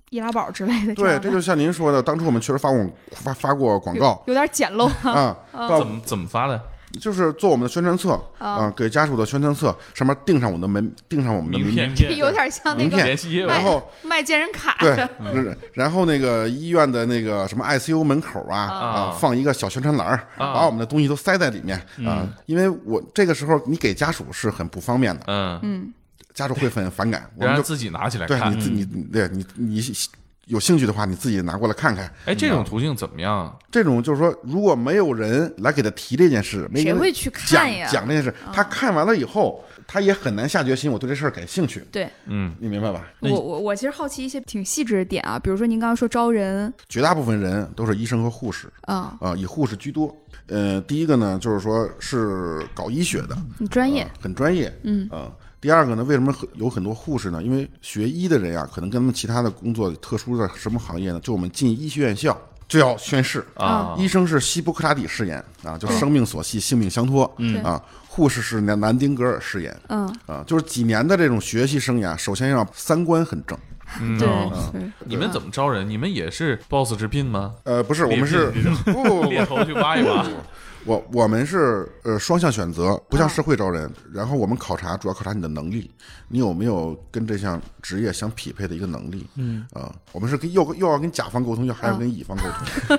易拉宝之类的，对，这就像您说的，当初我们确实发过发发过广告有点简陋啊。啊，到怎么怎么发的？就是做我们的宣传册啊，给家属的宣传册上面钉上我们的门，钉上我们的名名片。有点像那个名片。然后卖健身卡对的，，然然后那个医院的那个什么 ICU 门口啊啊，放一个小宣传栏，把我们的东西都塞在里面啊，因为我这个时候你给家属是很不方便的，嗯，家属会很反感，我们就自己拿起来看对你。自你对你你有兴趣的话，你自己拿过来看看。哎，这种途径怎么样？这种就是说，如果没有人来给他提这件事，没人谁会去讲看呀？讲这件事，他看完了以后，他也很难下决心，我对这事儿感兴趣，对嗯，你明白吧？我我我其实好奇一些挺细致的点啊，比如说您刚刚说招人绝大部分人都是医生和护士啊，啊，以护士居多。呃，第一个呢，就是说是搞医学的，很专业啊很专业，嗯啊。第二个呢，为什么很有很多护士呢？因为学医的人呀、可能跟他们其他的工作特殊的什么行业呢？就我们进医学院校就要宣誓啊医生是希波克拉底誓言啊，就生命所系，性命相托，嗯啊。护士是南南丁格尔誓言嗯，啊，就是几年的这种学习生涯，首先要三观很正。对嗯，你们怎么招人？你们也是 boss 直聘吗？呃，不是，我们是不不不猎头去挖一挖。<laughs> 我我们是呃双向选择，不像社会招人。然后我们考察主要考察你的能力，你有没有跟这项职业相匹配的一个能力？嗯啊，我们是跟又又要跟甲方沟通，又还要跟乙方沟通。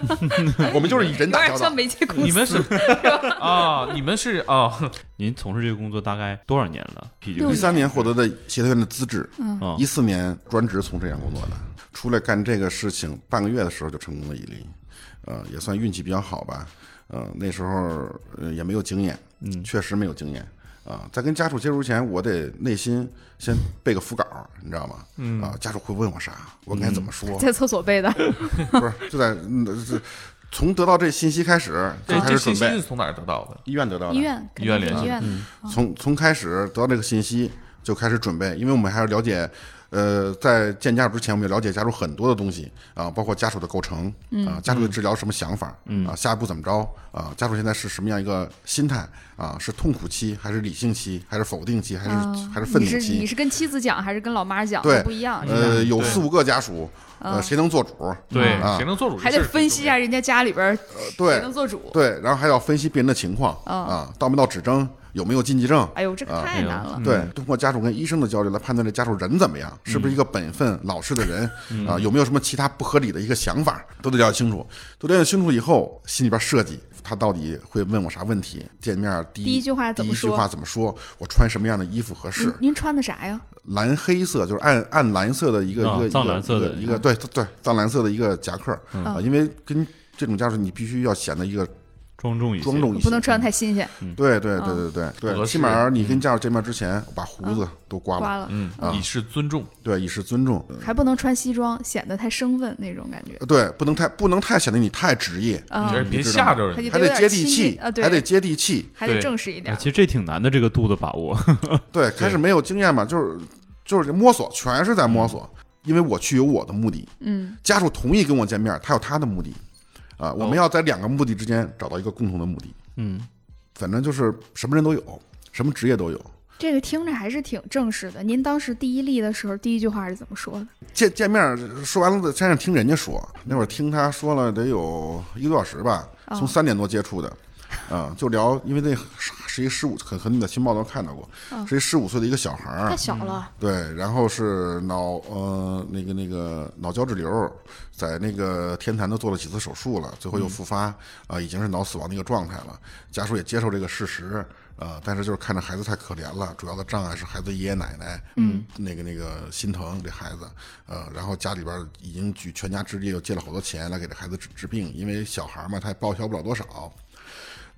<laughs> 我们就是以人有打交道。像媒介公司。你们是 <laughs> 啊？你们是啊？您从事这个工作大概多少年了？六一三年获得的协调员的资质，嗯一四年专职从事这项工作的，出来干这个事情半个月的时候就成功了一例，呃，也算运气比较好吧。呃，那时候呃也没有经验，嗯，确实没有经验啊。在跟家属接触之前，我得内心先背个腹稿，你知道吗？嗯啊，家属会问我啥，我该怎么说？在厕所背的，<laughs> 不是就在嗯，这从得到这信息开始就开始准备信息是，从哪儿得到的？医院得到的，医院医院联系医院从从开始得到这个信息就开始准备，因为我们还要了解，呃，在见家属之前，我们要了解家属很多的东西啊，包括家属的构成啊，家属的治疗什么想法啊，下一步怎么着啊，家属现在是什么样一个心态啊？是痛苦期还是理性期，还是否定期，还是还是愤怒你是你？是跟妻子讲还是跟老妈讲？对不一样，呃，有四五个家属，呃，谁能做主？对，啊谁能做主？还得分析一下人家家里边儿谁对能做主。对，然后还要分析病人的情况嗯啊，到没到指征，有没有禁忌症？哎呦，这个啊太难了。对，通过家属跟医生的交流来判断这家属人怎么样，是不是一个本分老实的人啊？有没有什么其他不合理的一个想法，都得了解清楚。都了解清楚以后，心里边设计他到底会问我啥问题，见面第第一句话怎么说第一句话怎么说？我穿什么样的衣服合适您？您穿的啥呀？蓝黑色就是暗暗蓝色的一个啊一个藏蓝色的一个一个对对藏蓝色的一个夹克啊，因为跟这种家属你必须要显得一个庄重一些，庄重一些，不能穿得太新鲜，对对对对对对，起码你跟家属见面之前，把胡子都刮了，刮了，嗯，以示尊重。对，以示尊重。还不能穿西装，显得太生分那种感觉。对，不能太不能太显得你太职业，别吓着人。还得接地气，啊对。还得接地气。还得正式一点。哎。其实这挺难的，这个度的把握。对，<laughs> 开始没有经验嘛，就是就是摸索，全是在摸索。因为我去有我的目的，嗯，家属同意跟我见面，他有他的目的，啊，我们要在两个目的之间找到一个共同的目的。嗯，反正就是什么人都有，什么职业都有。这个听着还是挺正式的。您当时第一例的时候，第一句话是怎么说的？见见面说完了，先是听人家说，那会儿听他说了得有一个多小时吧，哦从三点多接触的，啊、就聊，因为那是一十五，可可能你在新报都看到过，是一十五岁的一个小孩儿太，小了，对，然后是脑呃那个那个脑胶质瘤，在那个天坛都做了几次手术了，最后又复发，啊、已经是脑死亡的一个状态了，家属也接受这个事实。啊、但是就是看着孩子太可怜了，主要的障碍是孩子爷爷奶奶，嗯，那个那个心疼这孩子，呃，然后家里边已经举全家之力又借了好多钱来给这孩子治治病，因为小孩嘛，他也报销不了多少，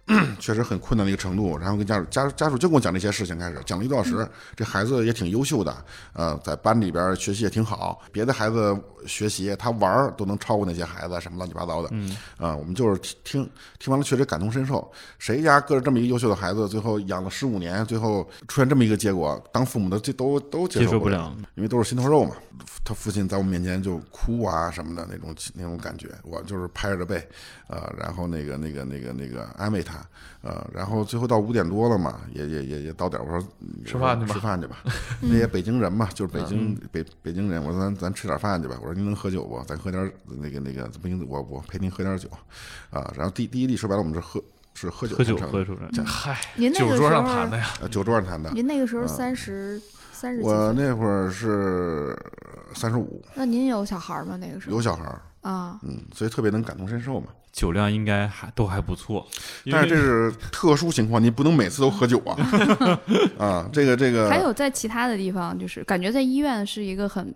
<clears throat> 确实很困难的一个程度。然后跟家属家家属就跟我讲这些事情，开始讲了一个多小时。这孩子也挺优秀的，呃，在班里边学习也挺好。别的孩子学习他玩儿都能超过那些孩子，什么乱七八糟的。嗯，啊，我们就是听听听完了，确实感同身受。谁家搁着这么一个优秀的孩子，最后养了十五年，最后出现这么一个结果，当父母的这都都接接受不了，因为都是心头肉嘛。他父亲在我们面前就哭啊什么的那种那种感觉，我就是拍着背，呃，然后那个那个那个那个安慰他，他，呃，然后最后到五点多了嘛，也也也也到点儿，我说嗯吃饭去吧吃饭去吧。<laughs> 那些北京人嘛，就是北京北北京人，我说咱咱吃点饭去吧。我说您能喝酒不？咱喝点儿那个那个不行，我我陪您喝点儿酒，啊，然后第第一例说白了，我们是喝是喝酒喝酒喝出来，嗨，您那个酒桌上时候谈的呀，呃酒桌上谈的。您那个时候三十三十我，那会儿是三十五，那您有小孩吗？那个时候有小孩，啊，嗯，所以特别能感同身受嘛。酒量应该还都还不错，但是这是特殊情况，你不能每次都喝酒啊！<laughs> 啊，这个这个，还有在其他的地方，就是感觉在医院是一个很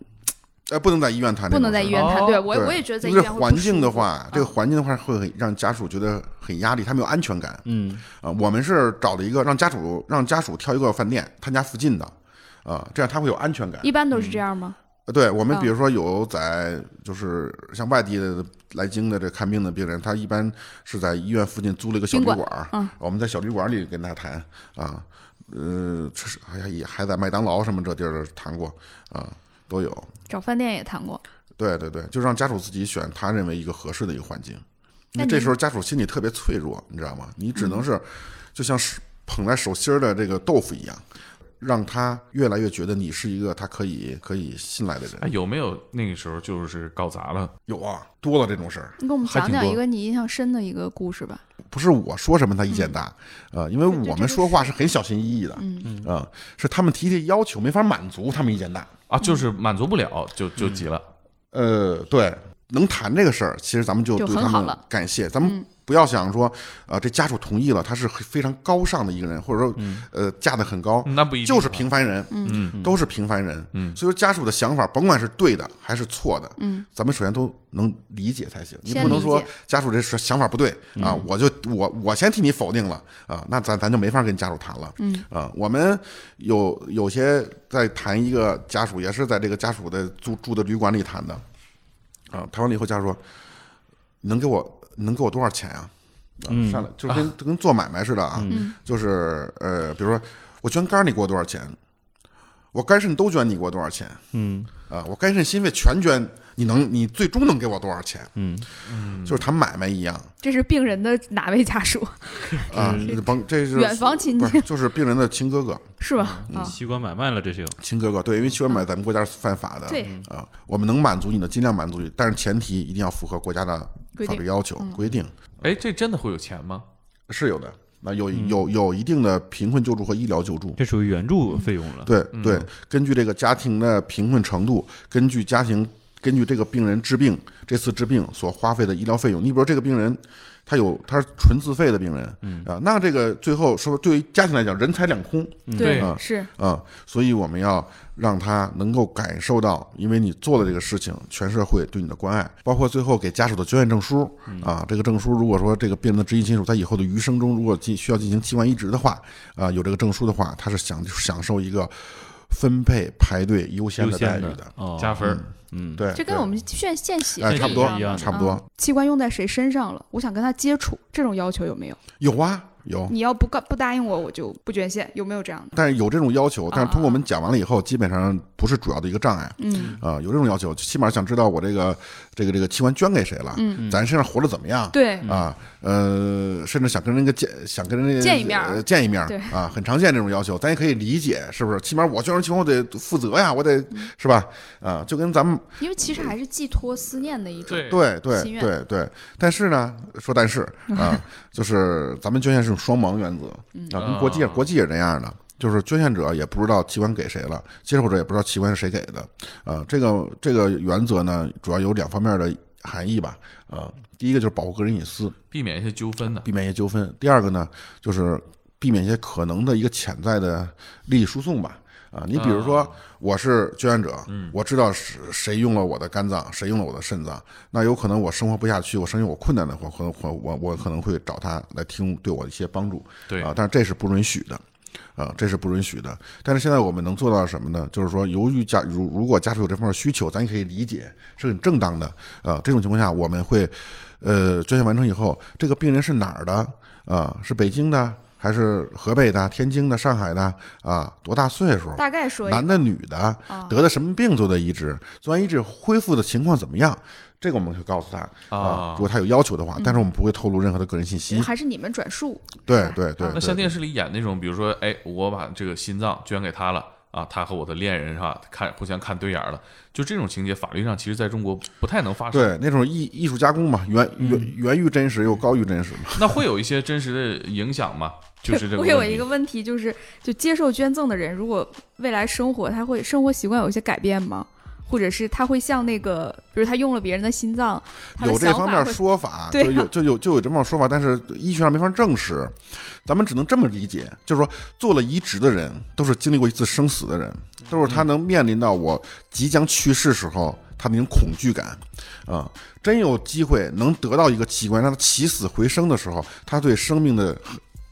呃，不能在医院谈不能在医院谈。哦对我我也觉得在医院环境的话，这个啊环境的话会很让家属觉得很压力，他没有安全感嗯，啊。我们是找了一个让家属让家属挑一个饭店，他家附近的啊，这样他会有安全感。一般都是这样吗？呃对我们，嗯比如说有在就是像外地的来京的这看病的病人，他一般是在医院附近租了一个小旅馆儿，嗯我们在小旅馆里跟他谈啊，呃，这是还也还在麦当劳什么这地儿谈过啊，都有。找饭店也谈过。对对对，就让家属自己选他认为一个合适的一个环境。因那这时候家属心里特别脆弱，你知道吗？你只能是就像是捧在手心儿的这个豆腐一样，让他越来越觉得你是一个他可以可以信赖的人。哎，有没有那个时候就是搞砸了？有啊，多了这种事儿。你给我们讲讲一个你印象深的一个故事吧。不是我说什么他意见大，呃，因为我们说话是很小心翼翼的，嗯啊、是他们提的要求没法满足，他们意见大。啊，就是满足不了就就急了。呃，对，能谈这个事儿，其实咱们就就对他们很好了。感谢。咱们不要想说，啊，这家属同意了，他是非常高尚的一个人，或者说，呃，价值很高，那不一定就是平凡人，嗯。都是平凡人。嗯。所以说家属的想法，甭管是对的还是错的，嗯，咱们首先都能理解才行。你不能说家属这是想法不对啊，我就我我先替你否定了啊，那咱咱就没法跟家属谈了。嗯。啊，我们有有些在谈一个家属，也是在这个家属的住住的旅馆里谈的，啊，谈完了以后，家属说，能给我能给我多少钱啊？啊嗯上来就是跟、跟做买卖似的啊，嗯就是呃，比如说我捐肝，你给我多少钱？我肝肾都捐，你给我多少钱？嗯。啊，我肝肾心肺全捐，你能你最终能给我多少钱？嗯，就是谈买卖一样。这是病人的哪位家属？啊，甭这是远房亲戚。就是病人的亲哥哥，是吧？啊，器官买卖了，这是有，亲哥哥，对，因为器官买咱们国家是犯法的，对。啊，我们能满足你的尽量满足你，但是前提一定要符合国家的法律要求规定。哎，这真的会有钱吗？是有的。那有有有一定的贫困救助和医疗救助，这属于援助费用了。对对，根据这个家庭的贫困程度，根据家庭，根据这个病人治病这次治病所花费的医疗费用，你比如这个病人，他有他是纯自费的病人，嗯。啊，那这个最后说对于家庭来讲，人财两空。对啊是。啊，所以我们要让他能够感受到，因为你做了这个事情，全社会对你的关爱，包括最后给家属的捐献证书啊，这个证书如果说这个病人的直系亲属他以后的余生中如果进需要进行器官移植的话，啊，有这个证书的话，他是享享受一个分配排队优先的待遇的，哦，加分儿。嗯，对，对这跟我们献献血哎差不多一样的差不多。啊器官用在谁身上了，我想跟他接触，这种要求有没有？有啊有。你要不告不答应我，我就不捐献，有没有这样的？但是有这种要求，但是通过我们讲完了以后，基本上不是主要的一个障碍。嗯，啊、有这种要求，起码想知道我这个这个这个器官捐给谁了，嗯。咱身上活得怎么样，对，啊，呃，甚至想跟人家见，想跟人家见一面见一面对。啊，很常见这种要求，咱也可以理解，是不是？起码我捐完器官，我得负责呀，我得嗯。是吧？啊，就跟咱们因为其实还是寄托思念的一种。对。对对对对，但是呢，说但是啊，<laughs> 就是咱们捐献是种双盲原则嗯啊，跟国际啊国际也是这样的。就是捐献者也不知道器官给谁了，接受者也不知道器官是谁给的，啊，这个这个原则呢，主要有两方面的含义吧，啊，第一个就是保护个人隐私，避免一些纠纷的。避免一些纠纷。第二个呢，就是避免一些可能的一个潜在的利益输送吧。啊，你比如说，我是捐献者，我知道是谁用了我的肝脏，谁用了我的肾脏，那有可能我生活不下去，我生活我困难的话，可能我我我可能会找他来听对我的一些帮助。对啊，但是这是不允许的。啊，这是不允许的。但是现在我们能做到什么呢？就是说，由于家如如果家属有这方面需求，咱也可以理解，是很正当的。啊，这种情况下，我们会，呃，捐献完成以后，这个病人是哪儿的？啊，是北京的，还是河北的、天津的、上海的啊？多大岁数？大概说男的、女的，啊得的什么病做的移植？做完移植恢复的情况怎么样？这个我们会告诉他啊如果他有要求的话，但是我们不会透露任何的个人信息。还是你们转述，对对对，对那像电视里演那种，比如说，哎，我把这个心脏捐给他了啊，他和我的恋人是吧，看互相看对眼儿了，就这种情节，法律上其实在中国不太能发生。对那种艺艺术加工嘛，源源源于真实又高于真实嘛。<laughs> 那会有一些真实的影响吗？就是这个 <laughs> 我有一个问题，就是就接受捐赠的人，如果未来生活他会生活习惯有一些改变吗？或者是他会像那个，比如他用了别人的心脏，有这方面说法，<laughs> 对啊就有就有就有这么说法，但是医学上没法证实，咱们只能这么理解，就是说做了移植的人都是经历过一次生死的人，都是他能面临到我即将去世时候他那种恐惧感，啊、真有机会能得到一个器官让他起死回生的时候，他对生命的。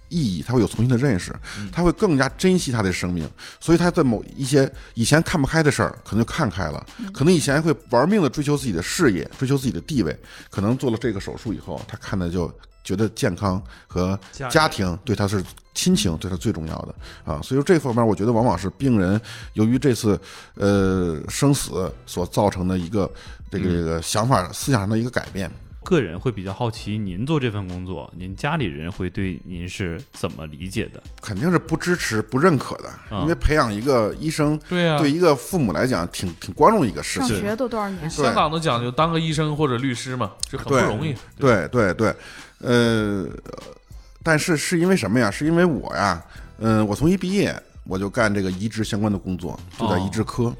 意义，他会有重新的认识，他会更加珍惜他的生命，所以他在某一些以前看不开的事儿，可能就看开了，可能以前会玩命的追求自己的事业，追求自己的地位，可能做了这个手术以后，他看的就觉得健康和家家庭对他是亲情对他最重要的。啊，所以说这方面我觉得往往是病人由于这次呃生死所造成的一个这个这个想法思想上的一个改变。个人会比较好奇，您做这份工作，您家里人会对您是怎么理解的？肯定是不支持、不认可的，啊因为培养一个医生，对啊对一个父母来讲，挺挺光荣一个事情。上学都多少年？香港都讲究当个医生或者律师嘛，这很不容易。对对对，呃，但是是因为什么呀？是因为我呀，嗯、我从一毕业我就干这个移植相关的工作，就在移植科。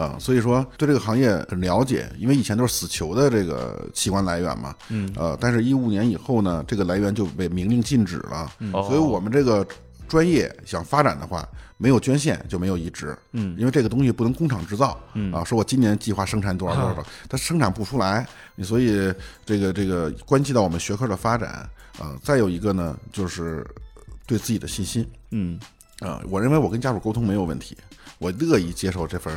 啊，所以说对这个行业很了解，因为以前都是死囚的这个器官来源嘛，嗯，呃，但是一五年以后呢，这个来源就被明令禁止了，嗯所以我们这个专业想发展的话，没有捐献就没有移植，嗯因为这个东西不能工厂制造，嗯啊，说我今年计划生产多少多少多少，它生产不出来，所以这个这个关系到我们学科的发展啊。再有一个呢，就是对自己的信心嗯啊，我认为我跟家属沟通没有问题，我乐意接受这份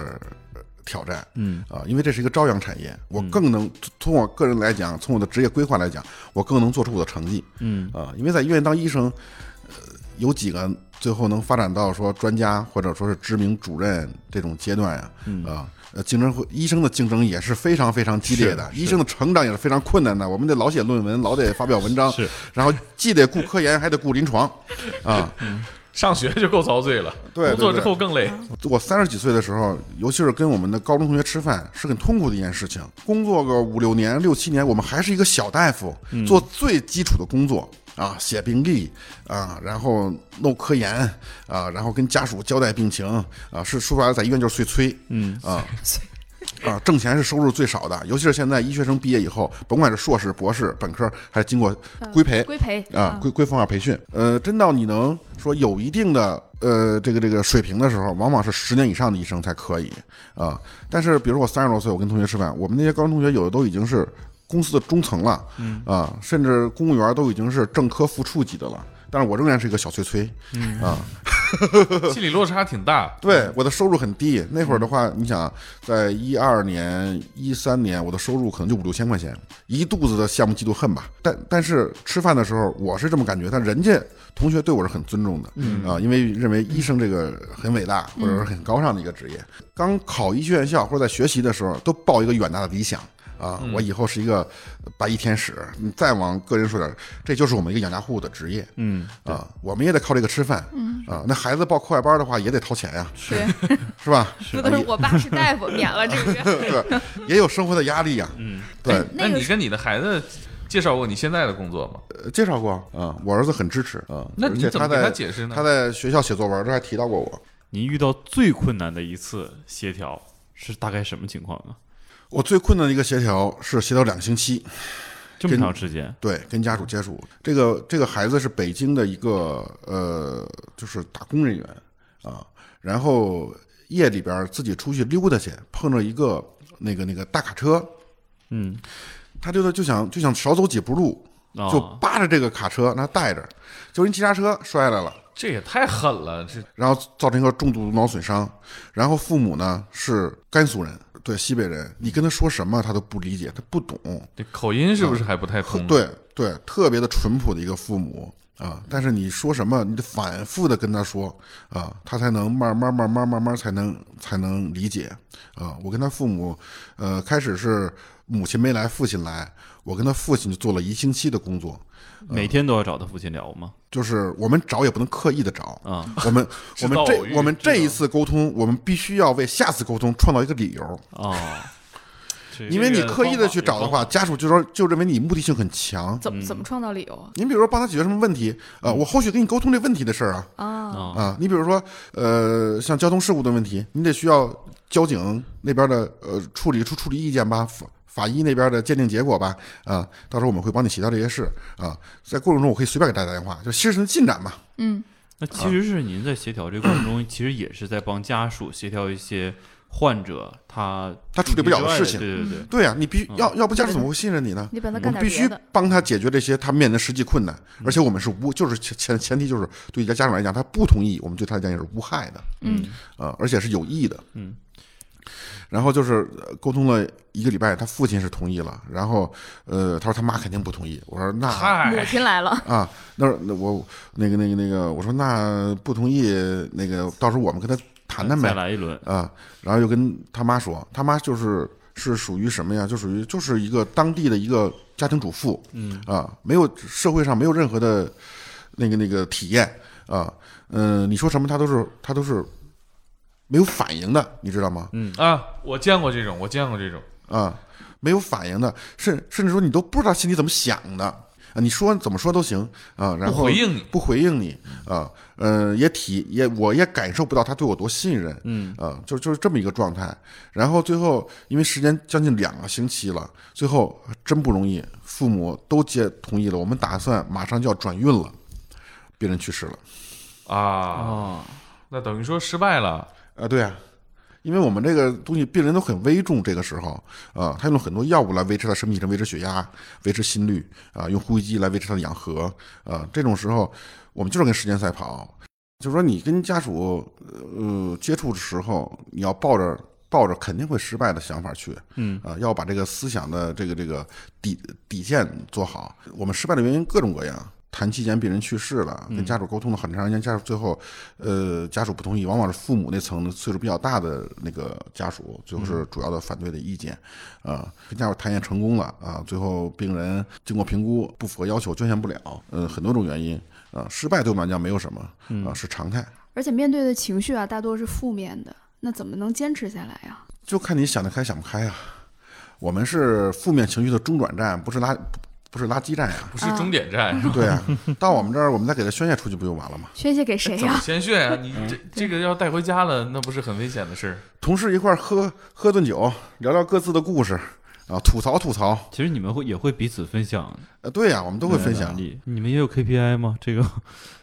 挑战。嗯啊，因为这是一个朝阳产业，我更能从我个人来讲，从我的职业规划来讲，我更能做出我的成绩嗯啊。因为在医院当医生，呃，有几个最后能发展到说专家或者说是知名主任这种阶段呀？嗯啊，呃，竞争会医生的竞争也是非常非常激烈的，医生的成长也是非常困难的。我们得老写论文，老得发表文章，是，然后既得顾科研，还得顾临床，<laughs> 啊。上学就够遭罪了，对对工作之后更累。我三十几岁的时候，尤其是跟我们的高中同学吃饭，是很痛苦的一件事情。工作个五六年、六七年，我们还是一个小大夫，做最基础的工作啊，写病历啊，然后弄科研啊，然后跟家属交代病情啊，是说白了，在医院就是碎催嗯啊。<laughs> 啊，挣钱是收入最少的，尤其是现在医学生毕业以后，甭管是硕士、博士、本科，还是经过规培，规培啊，规规范化培训。呃，真到你能说有一定的呃这个这个水平的时候，往往是十年以上的医生才可以啊。但是比如说我三十多岁，我跟同学吃饭，我们那些高中同学有的都已经是公司的中层了，嗯啊，甚至公务员都已经是正科副处级的了。但是我仍然是一个小崔崔，啊，<laughs> 心理落差挺大。对，我的收入很低。那会儿的话，你想，在一二年、一三年，我的收入可能就五六千块钱，一肚子的羡慕嫉妒恨吧。但但是吃饭的时候，我是这么感觉，但人家同学对我是很尊重的，嗯啊，因为认为医生这个很伟大，或者是很高尚的一个职业。刚考医学院校或者在学习的时候，都抱一个远大的理想。啊，我以后是一个白衣天使。你再往个人说点，这就是我们一个养家糊口的职业。嗯啊，我们也得靠这个吃饭。嗯啊，那孩子报课外班的话，也得掏钱呀，是，<laughs> 是吧？不都是我爸是大夫，免了这个月。<laughs> 对，也有生活的压力呀。嗯，对，那那个你跟你的孩子介绍过你现在的工作吗？呃介绍过啊，我儿子很支持啊。那你怎么给他解释呢他在学校写作文，这还提到过我。您遇到最困难的一次协调是大概什么情况呢？我最困难的一个协调是协调两个星期，这么跟长时间？对，跟家属接触。这个这个孩子是北京的一个呃，就是打工人员啊，然后夜里边自己出去溜达去，碰着一个那个那个大卡车，嗯，他就就想就想少走几步路，哦就扒着这个卡车，那带着，就人急刹车摔下来了。这也太狠了，这然后造成一个重度脑损伤。然后父母呢是甘肃人，对西北人，你跟他说什么他都不理解，他不懂。这口音是不是还不太通？，对对，特别的淳朴的一个父母啊，但是你说什么，你得反复的跟他说啊，他才能慢慢慢慢慢慢才能才能理解啊。我跟他父母，呃，开始是母亲没来，父亲来，我跟他父亲就做了一星期的工作，每天都要找他父亲聊吗？就是我们找也不能刻意的找，啊，我们 <laughs> 我们这我们这一次沟通，我们必须要为下次沟通创造一个理由，啊，因为你刻意的去找的话，家属就说就认为你目的性很强。怎么怎么创造理由啊？您比如说帮他解决什么问题，呃，我后续跟你沟通这问题的事儿啊，啊，啊。啊，你比如说，呃，像交通事故的问题，你得需要交警那边的呃处理出处理意见吧，法法医那边的鉴定结果吧，啊，到时候我们会帮你协调这些事啊，在过程中我可以随便给大家打电话，就事情的进展嘛，嗯，那其实是您在协调这个过程中，其实也是在帮家属协调一些患者他他处理不了的事情。对对对，对呀、你必须要要不家属怎么会信任你呢？你帮他干我们必须。帮他解决这些他面临的实际困难，而且我们是无，就是前前前提就是对于家长来讲，他不同意，我们对他来讲也是无害的，嗯。啊，而且是有益的，嗯。然后就是呃沟通了一个礼拜，他父亲是同意了，然后呃，他说他妈肯定不同意，我说那母，亲来了，啊，那那我那个那个那个，我说那不同意，那个到时候我们跟他谈谈呗。再呗，来一轮，啊，然后又跟他妈说，他妈就是是属于什么呀？就属于就是一个当地的一个家庭主妇，嗯。啊，没有社会上没有任何的那个那个体验。啊，嗯、你说什么他都是他都是没有反应的，你知道吗？嗯。啊，我见过这种，我见过这种，啊，没有反应的，甚甚至说你都不知道心里怎么想的。啊，你说怎么说都行啊，然后不回应你。不回应你啊，呃，也体也我也感受不到他对我多信任，嗯。啊，就就是这么一个状态。然后最后因为时间将近两个星期了，最后真不容易，父母都接同意了，我们打算马上就要转运了，病人去世了。啊，哦，那等于说失败了。啊，对啊。因为我们这个东西病人都很危重，这个时候啊，他用了很多药物来维持他生命维持血压、维持心率啊，用呼吸机来维持他的氧合啊。这种时候，我们就是跟时间赛跑，就是说你跟家属呃接触的时候，你要抱着抱着肯定会失败的想法去，嗯啊，要把这个思想的这个这个底底线做好。我们失败的原因各种各样。谈期间病人去世了，跟家属沟通了很长时间，家属最后，呃，家属不同意，往往是父母那层的岁数比较大的那个家属，最后是主要的反对的意见，啊，跟家属谈也成功了啊，最后病人经过评估不符合要求，捐献不了，呃，很多种原因啊，失败对我们来讲没有什么啊，是常态，而且面对的情绪啊，大多是负面的，那怎么能坚持下来呀？就看你想得开想不开啊。我们是负面情绪的中转站，不是拉不是垃圾站呀。不是终点站？对啊，到我们这儿，我们再给他宣泄出去，不就完了吗？宣泄给谁怎么呀？鲜血啊？<laughs> 你这这个要带回家了，那不是很危险的事儿？同事一块儿喝喝顿酒，聊聊各自的故事，啊，吐槽吐槽。其实你们会也会彼此分享呃，对呀、我们都会分享你。你们也有 KPI 吗？这个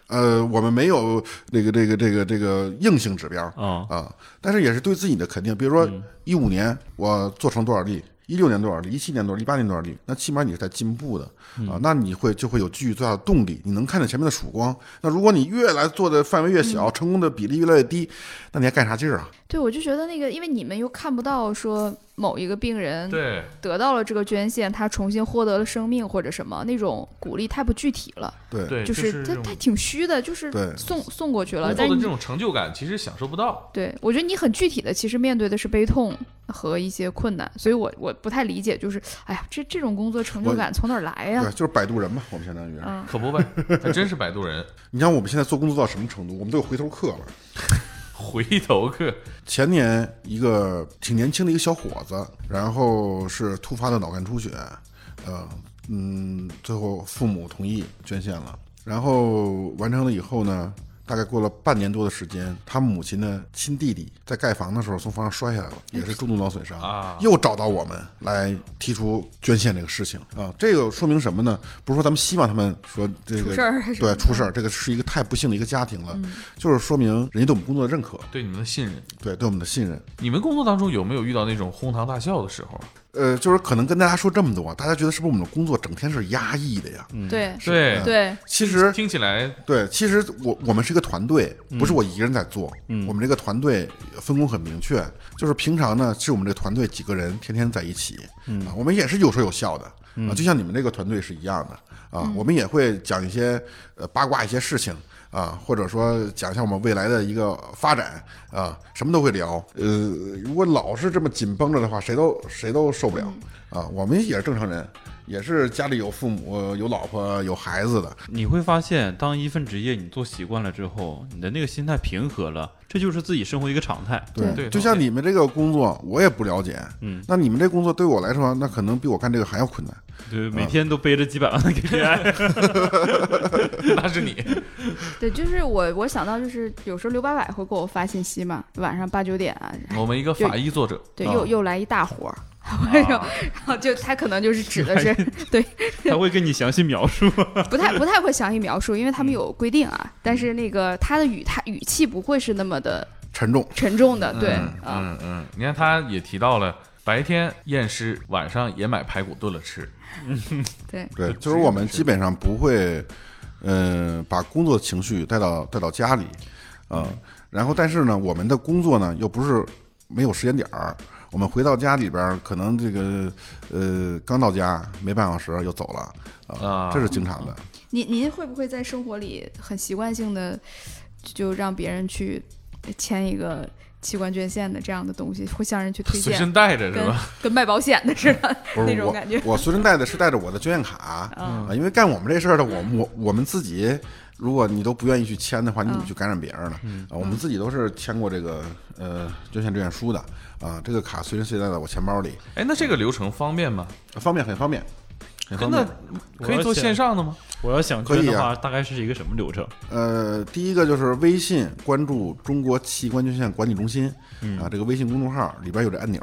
呃，我们没有这个这个这个这个硬性指标啊，啊，但是也是对自己的肯定。比如说嗯，一五年我做成多少例，一六年多少例，一七年多少例，一八年多少例，那起码你是在进步的啊，那你会就会有继续最大的动力，你能看见前面的曙光。那如果你越来做的范围越小，成功的比例越来越低，那你还干啥劲儿啊？对，我就觉得那个，因为你们又看不到说某一个病人对，得到了这个捐献，他重新获得了生命或者什么，那种鼓励太不具体了，对对，就是他他挺虚的，就是送送过去了。但是你的这种成就感其实享受不到。对我觉得你很具体的，其实面对的是悲痛和一些困难，所以我我不太理解，就是哎呀，这这种工作成就感从哪儿来呀对，？就是摆渡人嘛，我们相当于。嗯，可不呗，还真是摆渡人。<laughs> 你像我们现在做工作到什么程度？我们都有回头客了。回头客，前年一个挺年轻的一个小伙子，然后是突发的脑干出血，呃，嗯，最后父母同意捐献了，然后完成了以后呢，大概过了半年多的时间，他母亲的亲弟弟在盖房的时候从房上摔下来了，也是重度脑损伤啊又找到我们来提出捐献这个事情啊，这个说明什么呢？不是说咱们希望他们说这个出事儿对出事儿，这个是一个太不幸的一个家庭了，就是说明人家对我们工作的认可，对你们的信任。对对我们的信任。你们工作当中有没有遇到那种哄堂大笑的时候？呃，就是可能跟大家说这么多，大家觉得是不是我们的工作整天是压抑的呀？对对。对，其实听起来对，其实我我们是一个团队，不是我一个人在做。嗯。我们这个团队分工很明确，就是平常呢是我们这个团队几个人天天在一起，嗯。啊，我们也是有说有笑的啊，就像你们这个团队是一样的。啊，我们也会讲一些呃八卦一些事情。啊，或者说讲一下我们未来的一个发展啊，什么都会聊。呃，如果老是这么紧绷着的话，谁都谁都受不了啊。我们也是正常人，也是家里有父母、有老婆、有孩子的。你会发现，当一份职业你做习惯了之后，你的那个心态平和了，这就是自己生活一个常态。对对就像你们这个工作，我也不了解。嗯，那你们这工作对我来说，那可能比我干这个还要困难。对，每天都背着几百万的 KPI。<laughs> 那是你，对，就是我我想到就是有时候刘八百会给我发信息嘛，晚上八九点啊，我们一个法医作者，对，啊又又来一大活儿，<laughs> 然后然后就他可能就是指的是对，<laughs> 他会跟你详细描述。<laughs> 不太不太会详细描述，因为他们有规定啊，但是那个他的语他语气不会是那么的沉重，沉重的，对嗯啊，嗯嗯，你看他也提到了，白天验尸，晚上也买排骨炖了吃。对，对，就是我们基本上不会，嗯，把工作情绪带到带到家里，啊、然后但是呢，我们的工作呢又不是没有时间点儿，我们回到家里边儿，可能这个呃刚到家没半小时又走了，啊、啊这是经常的。您您会不会在生活里很习惯性的就让别人去签一个器官捐献的这样的东西，会向人去推荐随身，带着是吧？<laughs> 跟卖保险的似的不是我那种感觉。我随身带的是带着我的捐献卡啊，因为干我们这事儿的，我我我们自己，如果你都不愿意去签的话，你怎么去感染别人呢？啊，我们自己都是签过这个呃捐献志愿书的啊，这个卡随身携带在我钱包里，哎，那这个流程方便吗？方便很方便，真的。可以做线上的吗？我要想可以的话，大概是一个什么流程？呃，第一个就是微信关注中国器官捐献管理中心啊，这个微信公众号里边有这按钮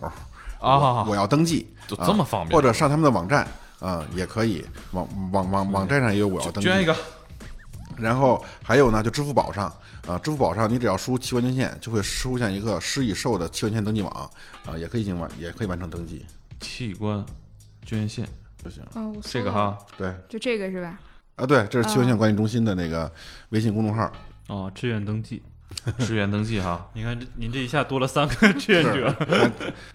啊我要登记，就啊这么方便或者上他们的网站啊也可以，网网网网站上也有我要登记。捐一个，然后还有呢，就支付宝上啊，支付宝上你只要输器官捐献，就会出现一个施以受的器官捐献登记网啊，也可以进行完，也可以完成登记器官捐献不行。哦，我，这个哈，对就这个是吧？啊，对，这是器官捐献管理中心的那个微信公众号。哦，志愿登记。<laughs> 志愿登记哈。你看这，您这一下多了三个志愿者。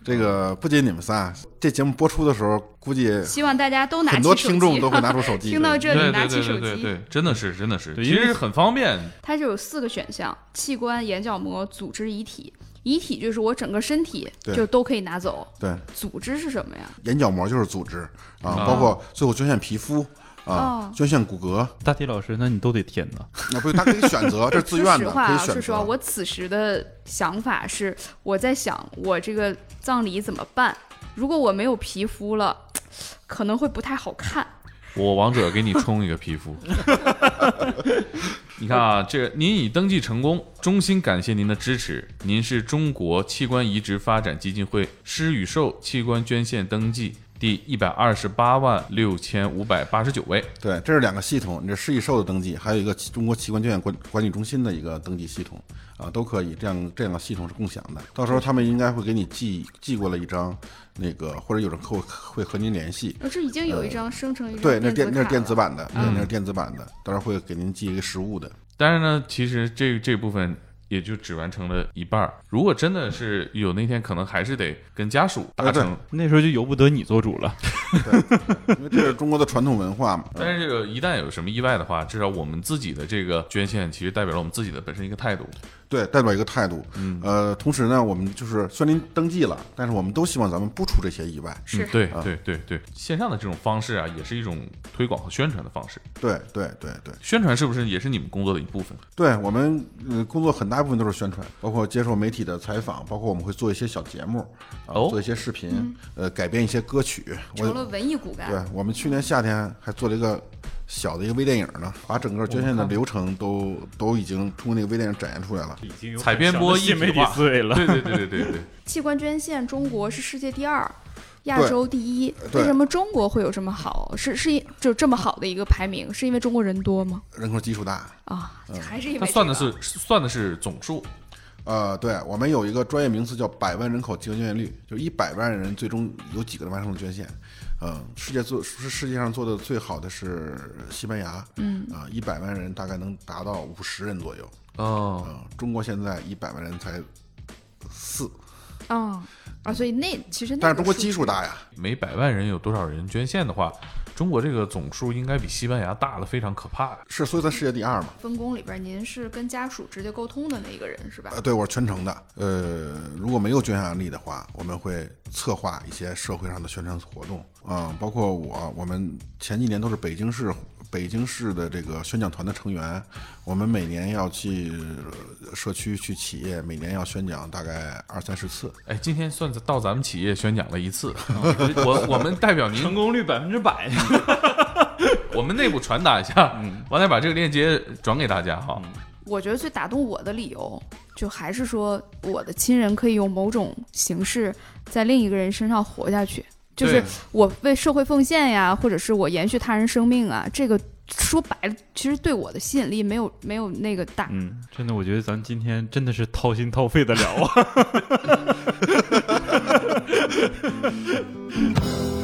这个不仅你们仨，这节目播出的时候，估计希望大家都拿很多起手机听众都会拿出手机。听到这里拿起手机。对对对，真的是真的是，其实很方便。它就有四个选项：器官、眼角膜、组织、遗体。遗体就是我整个身体就都可以拿走，对，组织是什么呀？眼角膜就是组织啊，啊包括最后捐献皮肤啊哦，捐献骨骼，大体老师，那你都得填呐。那不是他可以选择，<laughs> 这是自愿的，说实话啊，可以选说实话，我此时的想法是，我在想我这个葬礼怎么办？如果我没有皮肤了，<tsk> 可能会不太好看。我王者给你充一个皮肤。<laughs> 你看啊，这个您已登记成功，衷心感谢您的支持。您是中国器官移植发展基金会施与受器官捐献登记第一百二十八万六千五百八十九位。对，这是两个系统，你这市易售的登记，还有一个中国器官捐献管管理中心的一个登记系统啊，都可以。这样这两个系统是共享的，到时候他们应该会给你寄寄过来一张那个，或者有人会会和您联系。我这已经有一张生成一张对，那电那是电子版的，对，那是电子版的，到时候会给您寄一个实物的。但是呢，其实这这部分也就只完成了一半儿。如果真的是有那天，可能还是得跟家属达成。那时候就由不得你做主了。因为这是中国的传统文化嘛。但是这个一旦有什么意外的话，至少我们自己的这个捐献，其实代表了我们自己的本身一个态度。对，代表一个态度。嗯，呃，同时呢，我们就是虽然您登记了，但是我们都希望咱们不出这些意外。是嗯、对对对对，线上的这种方式啊，也是一种推广和宣传的方式。对对对对宣传是不是也是你们工作的一部分？对，我们呃工作很大部分都是宣传，包括接受媒体的采访，包括我们会做一些小节目啊，哦做一些视频，呃，改编一些歌曲。成了文艺骨干。对我们去年夏天还做了一个小的一个微电影呢，把整个捐献的流程都都已经通过那个微电影展现出来了。已经采编播一新媒体思维了。对 <laughs> 对对对对对。器官捐献，中国是世界第二。亚洲第一，为什么中国会有这么好？是是因就这么好的一个排名，是因为中国人多吗？人口基数大，啊，还是因为它算的是算的是总数，呃，对我们有一个专业名词叫百万人口器官捐献率，就一百万人最终有几个人完成了捐献。嗯、世界做是世界上做的最好的是西班牙，嗯啊，一百万人大概能达到五十人左右。哦，嗯、中国现在一百万人才四，啊啊，所以那其实那但是中国个数据基数大呀，每百万人有多少人捐献的话，中国这个总数应该比西班牙大的非常可怕。是所以在世界第二嘛。分工里边，您是跟家属直接沟通的那一个人是吧？呃，对，我是全程的。呃，如果没有捐献案例的话，我们会策划一些社会上的宣传活动，啊、包括我，我们前几年都是北京市北京市的这个宣讲团的成员，我们每年要去呃社区、去企业，每年要宣讲大概二三十次。哎，今天算到咱们企业宣讲了一次，<laughs> 我我们代表您成功率百分之百。<laughs> 我们内部传达一下，完了把这个链接转给大家哈。我觉得最打动我的理由，就还是说我的亲人可以用某种形式在另一个人身上活下去，就是我为社会奉献呀，或者是我延续他人生命啊，这个说白了，其实对我的吸引力没有没有那个大。嗯，真的，我觉得咱今天真的是掏心掏肺的聊啊。<laughs>